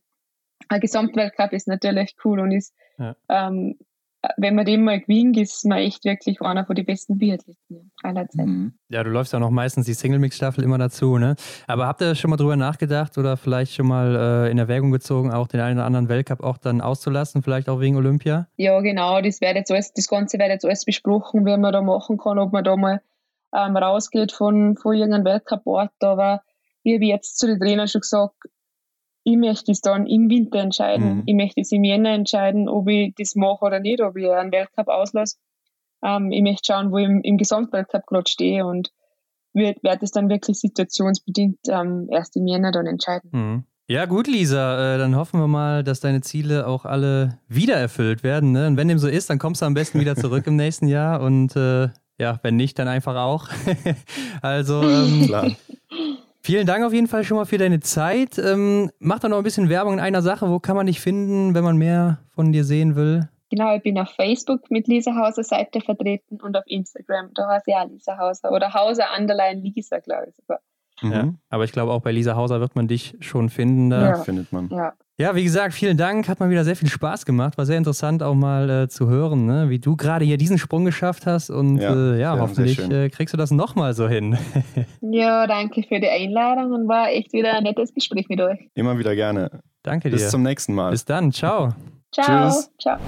ein Gesamtweltcup ist natürlich cool und ist ja. ähm, wenn man den mal gewinnt, ist man echt wirklich einer von den besten Biathleten aller Zeiten. Mhm. Ja, du läufst ja noch meistens die Single-Mix-Staffel immer dazu, ne? Aber habt ihr schon mal drüber nachgedacht oder vielleicht schon mal äh, in Erwägung gezogen, auch den einen oder anderen Weltcup auch dann auszulassen, vielleicht auch wegen Olympia? Ja, genau, das wird jetzt alles, das Ganze wird jetzt alles besprochen, wie man da machen kann, ob man da mal ähm, rausgeht von, von irgendeinem Weltcup-Ort, aber ich habe jetzt zu den Trainern schon gesagt, ich möchte es dann im Winter entscheiden. Mhm. Ich möchte es im Jänner entscheiden, ob ich das mache oder nicht, ob ich einen Weltcup auslasse. Ähm, ich möchte schauen, wo ich im, im Gesamtweltcup gerade stehe und werde werd es dann wirklich situationsbedingt ähm, erst im Jänner dann entscheiden. Mhm. Ja, gut, Lisa, äh, dann hoffen wir mal, dass deine Ziele auch alle wieder erfüllt werden. Ne? Und wenn dem so ist, dann kommst du am besten wieder zurück im nächsten Jahr und äh, ja, wenn nicht, dann einfach auch. also, ähm, Klar. Vielen Dank auf jeden Fall schon mal für deine Zeit. Ähm, mach doch noch ein bisschen Werbung in einer Sache. Wo kann man dich finden, wenn man mehr von dir sehen will? Genau, ich bin auf Facebook mit Lisa Hauser Seite vertreten und auf Instagram. Da ich auch Lisa Hauser oder Hauser Underline Lisa, glaube ich sogar. Mhm. Ja, aber ich glaube, auch bei Lisa Hauser wird man dich schon finden. Da ja. findet man. Ja. Ja, wie gesagt, vielen Dank. Hat mal wieder sehr viel Spaß gemacht. War sehr interessant auch mal äh, zu hören, ne? wie du gerade hier diesen Sprung geschafft hast. Und ja, äh, ja hoffentlich äh, kriegst du das nochmal so hin. ja, danke für die Einladung und war echt wieder ein nettes Gespräch mit euch. Immer wieder gerne. Danke dir. Bis zum nächsten Mal. Bis dann. Ciao. Ciao. Tschüss. Ciao.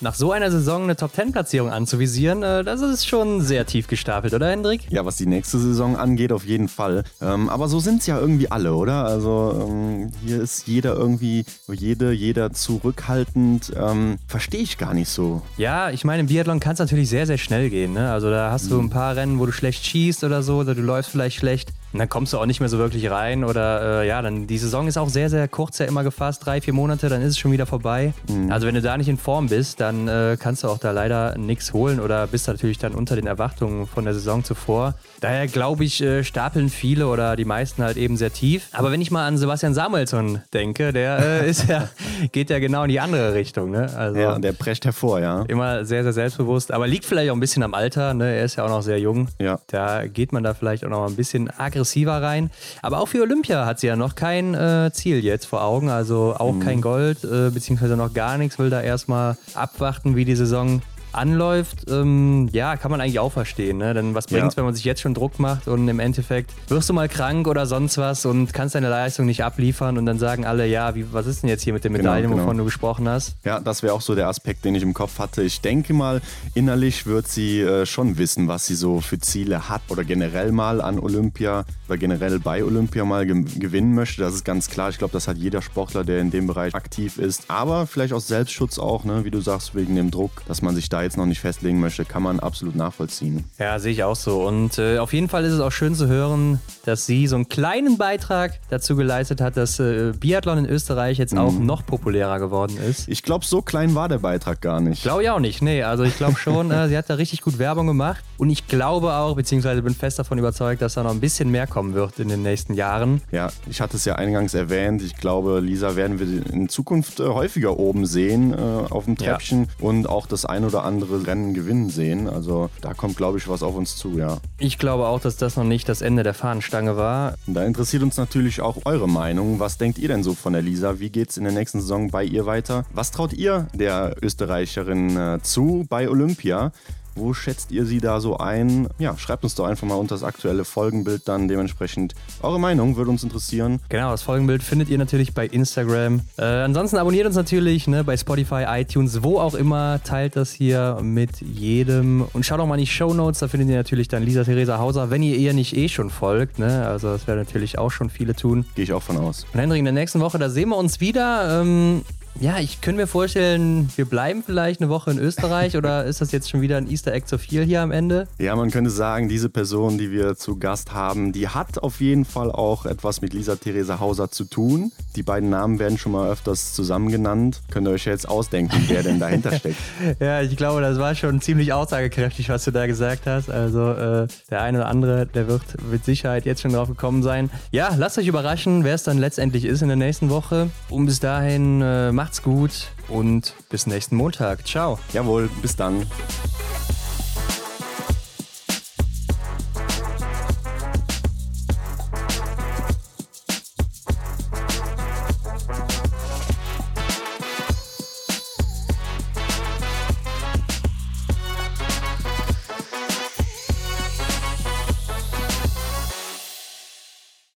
Nach so einer Saison eine Top-10-Platzierung anzuvisieren, äh, das ist schon sehr tief gestapelt, oder Hendrik? Ja, was die nächste Saison angeht, auf jeden Fall. Ähm, aber so sind es ja irgendwie alle, oder? Also ähm, hier ist jeder irgendwie, jede, jeder zurückhaltend. Ähm, Verstehe ich gar nicht so. Ja, ich meine, im Biathlon kann es natürlich sehr, sehr schnell gehen. Ne? Also da hast du mhm. ein paar Rennen, wo du schlecht schießt oder so, oder du läufst vielleicht schlecht. Und dann kommst du auch nicht mehr so wirklich rein. Oder äh, ja, dann die Saison ist auch sehr, sehr kurz ja immer gefasst, drei, vier Monate, dann ist es schon wieder vorbei. Mhm. Also wenn du da nicht in Form bist, dann äh, kannst du auch da leider nichts holen oder bist natürlich dann unter den Erwartungen von der Saison zuvor. Daher glaube ich, äh, stapeln viele oder die meisten halt eben sehr tief. Aber wenn ich mal an Sebastian Samuelsson denke, der äh, ist ja, geht ja genau in die andere Richtung. Ne? Also ja, der prescht hervor, ja. Immer sehr, sehr selbstbewusst. Aber liegt vielleicht auch ein bisschen am Alter. Ne? Er ist ja auch noch sehr jung. Ja. Da geht man da vielleicht auch noch ein bisschen aggressiv aggressiver rein. Aber auch für Olympia hat sie ja noch kein äh, Ziel jetzt vor Augen, also auch mhm. kein Gold, äh, beziehungsweise noch gar nichts, will da erstmal abwarten, wie die Saison anläuft, ähm, ja, kann man eigentlich auch verstehen. Ne? Denn was bringt es, ja. wenn man sich jetzt schon Druck macht und im Endeffekt wirst du mal krank oder sonst was und kannst deine Leistung nicht abliefern und dann sagen alle, ja, wie, was ist denn jetzt hier mit den Medaillen, genau, genau. wovon du gesprochen hast? Ja, das wäre auch so der Aspekt, den ich im Kopf hatte. Ich denke mal, innerlich wird sie äh, schon wissen, was sie so für Ziele hat oder generell mal an Olympia oder generell bei Olympia mal ge gewinnen möchte. Das ist ganz klar. Ich glaube, das hat jeder Sportler, der in dem Bereich aktiv ist. Aber vielleicht aus Selbstschutz auch, ne? wie du sagst, wegen dem Druck, dass man sich da jetzt noch nicht festlegen möchte, kann man absolut nachvollziehen. Ja, sehe ich auch so. Und äh, auf jeden Fall ist es auch schön zu hören, dass sie so einen kleinen Beitrag dazu geleistet hat, dass äh, Biathlon in Österreich jetzt mhm. auch noch populärer geworden ist. Ich glaube, so klein war der Beitrag gar nicht. Glaube ich auch nicht. Nee, also ich glaube schon, äh, sie hat da richtig gut Werbung gemacht. Und ich glaube auch, beziehungsweise bin fest davon überzeugt, dass da noch ein bisschen mehr kommen wird in den nächsten Jahren. Ja, ich hatte es ja eingangs erwähnt. Ich glaube, Lisa werden wir in Zukunft äh, häufiger oben sehen äh, auf dem Treppchen ja. und auch das ein oder andere Rennen gewinnen sehen. Also da kommt, glaube ich, was auf uns zu, ja. Ich glaube auch, dass das noch nicht das Ende der Fahnenstange war. Da interessiert uns natürlich auch eure Meinung. Was denkt ihr denn so von der Lisa? Wie geht es in der nächsten Saison bei ihr weiter? Was traut ihr der Österreicherin äh, zu bei Olympia? Wo schätzt ihr sie da so ein? Ja, schreibt uns doch einfach mal unter das aktuelle Folgenbild dann dementsprechend. Eure Meinung würde uns interessieren. Genau, das Folgenbild findet ihr natürlich bei Instagram. Äh, ansonsten abonniert uns natürlich ne, bei Spotify, iTunes, wo auch immer. Teilt das hier mit jedem. Und schaut auch mal in die Show Notes, da findet ihr natürlich dann Lisa Theresa Hauser, wenn ihr ihr nicht eh schon folgt. Ne? Also das werden natürlich auch schon viele tun. Gehe ich auch von aus. Und Hendrik, in der nächsten Woche, da sehen wir uns wieder. Ähm, ja, ich könnte mir vorstellen, wir bleiben vielleicht eine Woche in Österreich oder ist das jetzt schon wieder ein Easter Egg zu viel hier am Ende? Ja, man könnte sagen, diese Person, die wir zu Gast haben, die hat auf jeden Fall auch etwas mit Lisa Theresa Hauser zu tun. Die beiden Namen werden schon mal öfters zusammen genannt. Könnt ihr euch jetzt ausdenken, wer denn dahinter steckt? ja, ich glaube, das war schon ziemlich aussagekräftig, was du da gesagt hast. Also äh, der eine oder andere, der wird mit Sicherheit jetzt schon drauf gekommen sein. Ja, lasst euch überraschen, wer es dann letztendlich ist in der nächsten Woche. Und bis dahin äh, macht Macht's gut und bis nächsten Montag. Ciao. Jawohl, bis dann.